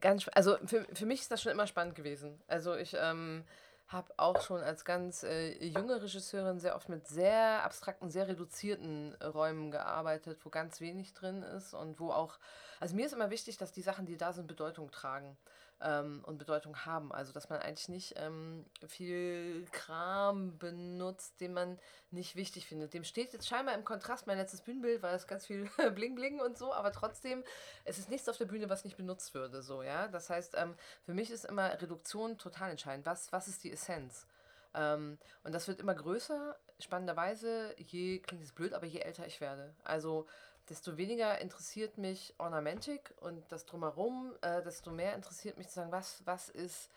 ganz, sp- also für, für mich ist das schon immer spannend gewesen. Also ich ähm, habe auch schon als ganz äh, junge Regisseurin sehr oft mit sehr abstrakten, sehr reduzierten äh, Räumen gearbeitet, wo ganz wenig drin ist und wo auch, also mir ist immer wichtig, dass die Sachen, die da sind, Bedeutung tragen ähm, und Bedeutung haben. Also dass man eigentlich nicht ähm, viel Kram benutzt, den man nicht wichtig findet. Dem steht jetzt scheinbar im Kontrast mein letztes Bühnenbild, weil es ganz viel [LAUGHS] Bling Bling und so, aber trotzdem, es ist nichts auf der Bühne, was nicht benutzt würde. So, ja? Das heißt, ähm, für mich ist immer Reduktion total entscheidend. Was, was ist die Essenz? Ähm, und das wird immer größer, spannenderweise, je, klingt es blöd, aber je älter ich werde. Also desto weniger interessiert mich Ornamentik und das drumherum, äh, desto mehr interessiert mich zu sagen, was, was ist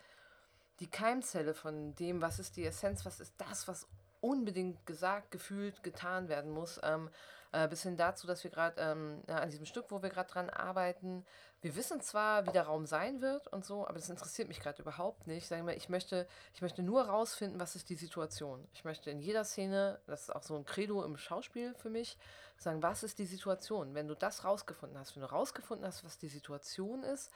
die Keimzelle von dem, was ist die Essenz, was ist das, was unbedingt gesagt, gefühlt, getan werden muss. Ähm, äh, bis hin dazu, dass wir gerade ähm, ja, an diesem Stück, wo wir gerade dran arbeiten, wir wissen zwar, wie der Raum sein wird und so, aber das interessiert mich gerade überhaupt nicht. Sagen wir, ich möchte, ich möchte nur rausfinden, was ist die Situation. Ich möchte in jeder Szene, das ist auch so ein Credo im Schauspiel für mich, sagen, was ist die Situation? Wenn du das rausgefunden hast, wenn du rausgefunden hast, was die Situation ist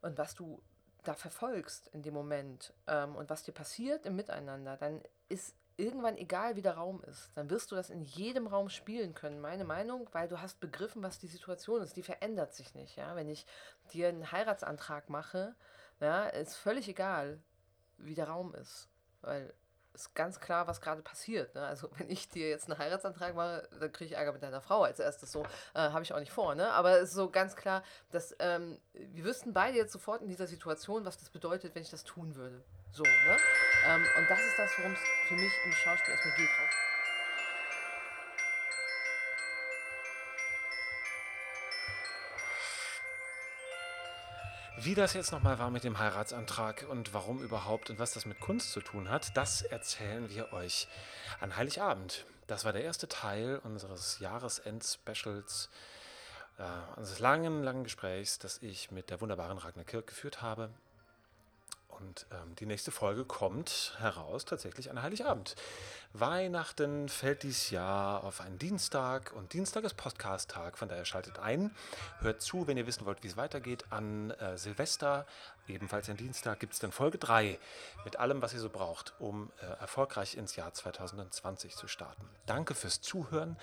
und was du da verfolgst in dem Moment ähm, und was dir passiert im Miteinander, dann ist irgendwann egal, wie der Raum ist. Dann wirst du das in jedem Raum spielen können, meine Meinung, weil du hast begriffen, was die Situation ist. Die verändert sich nicht. Ja? Wenn ich dir einen Heiratsantrag mache, ja, ist völlig egal, wie der Raum ist. Weil ist ganz klar, was gerade passiert. Ne? Also wenn ich dir jetzt einen Heiratsantrag mache, dann kriege ich Ärger mit deiner Frau als erstes. So äh, habe ich auch nicht vor. Ne? Aber es ist so ganz klar, dass ähm, wir wüssten beide jetzt sofort in dieser Situation, was das bedeutet, wenn ich das tun würde. So, ne? Ähm, und das ist das, worum es für mich im Schauspiel erstmal geht. Raus. Wie das jetzt nochmal war mit dem Heiratsantrag und warum überhaupt und was das mit Kunst zu tun hat, das erzählen wir euch an Heiligabend. Das war der erste Teil unseres Jahresend-Specials, äh, unseres langen, langen Gesprächs, das ich mit der wunderbaren Ragnar Kirk geführt habe. Und ähm, die nächste Folge kommt heraus tatsächlich an Heiligabend. Weihnachten fällt dieses Jahr auf einen Dienstag und Dienstag ist Podcast-Tag, von daher schaltet ein. Hört zu, wenn ihr wissen wollt, wie es weitergeht. An äh, Silvester, ebenfalls am Dienstag, gibt es dann Folge 3 mit allem, was ihr so braucht, um äh, erfolgreich ins Jahr 2020 zu starten. Danke fürs Zuhören.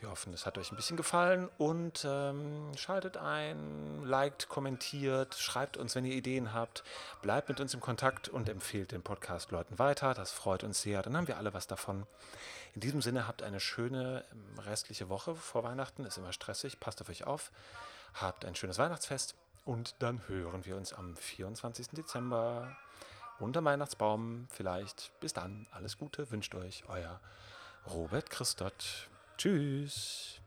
Wir hoffen, es hat euch ein bisschen gefallen und ähm, schaltet ein, liked, kommentiert, schreibt uns, wenn ihr Ideen habt. Bleibt mit uns im Kontakt und empfehlt den Podcast Leuten weiter. Das freut uns sehr. Dann haben wir alle was davon. In diesem Sinne habt eine schöne ähm, restliche Woche vor Weihnachten. Ist immer stressig. Passt auf euch auf. Habt ein schönes Weihnachtsfest. Und dann hören wir uns am 24. Dezember unter Weihnachtsbaum vielleicht. Bis dann. Alles Gute wünscht euch euer Robert Christot. Tschüss.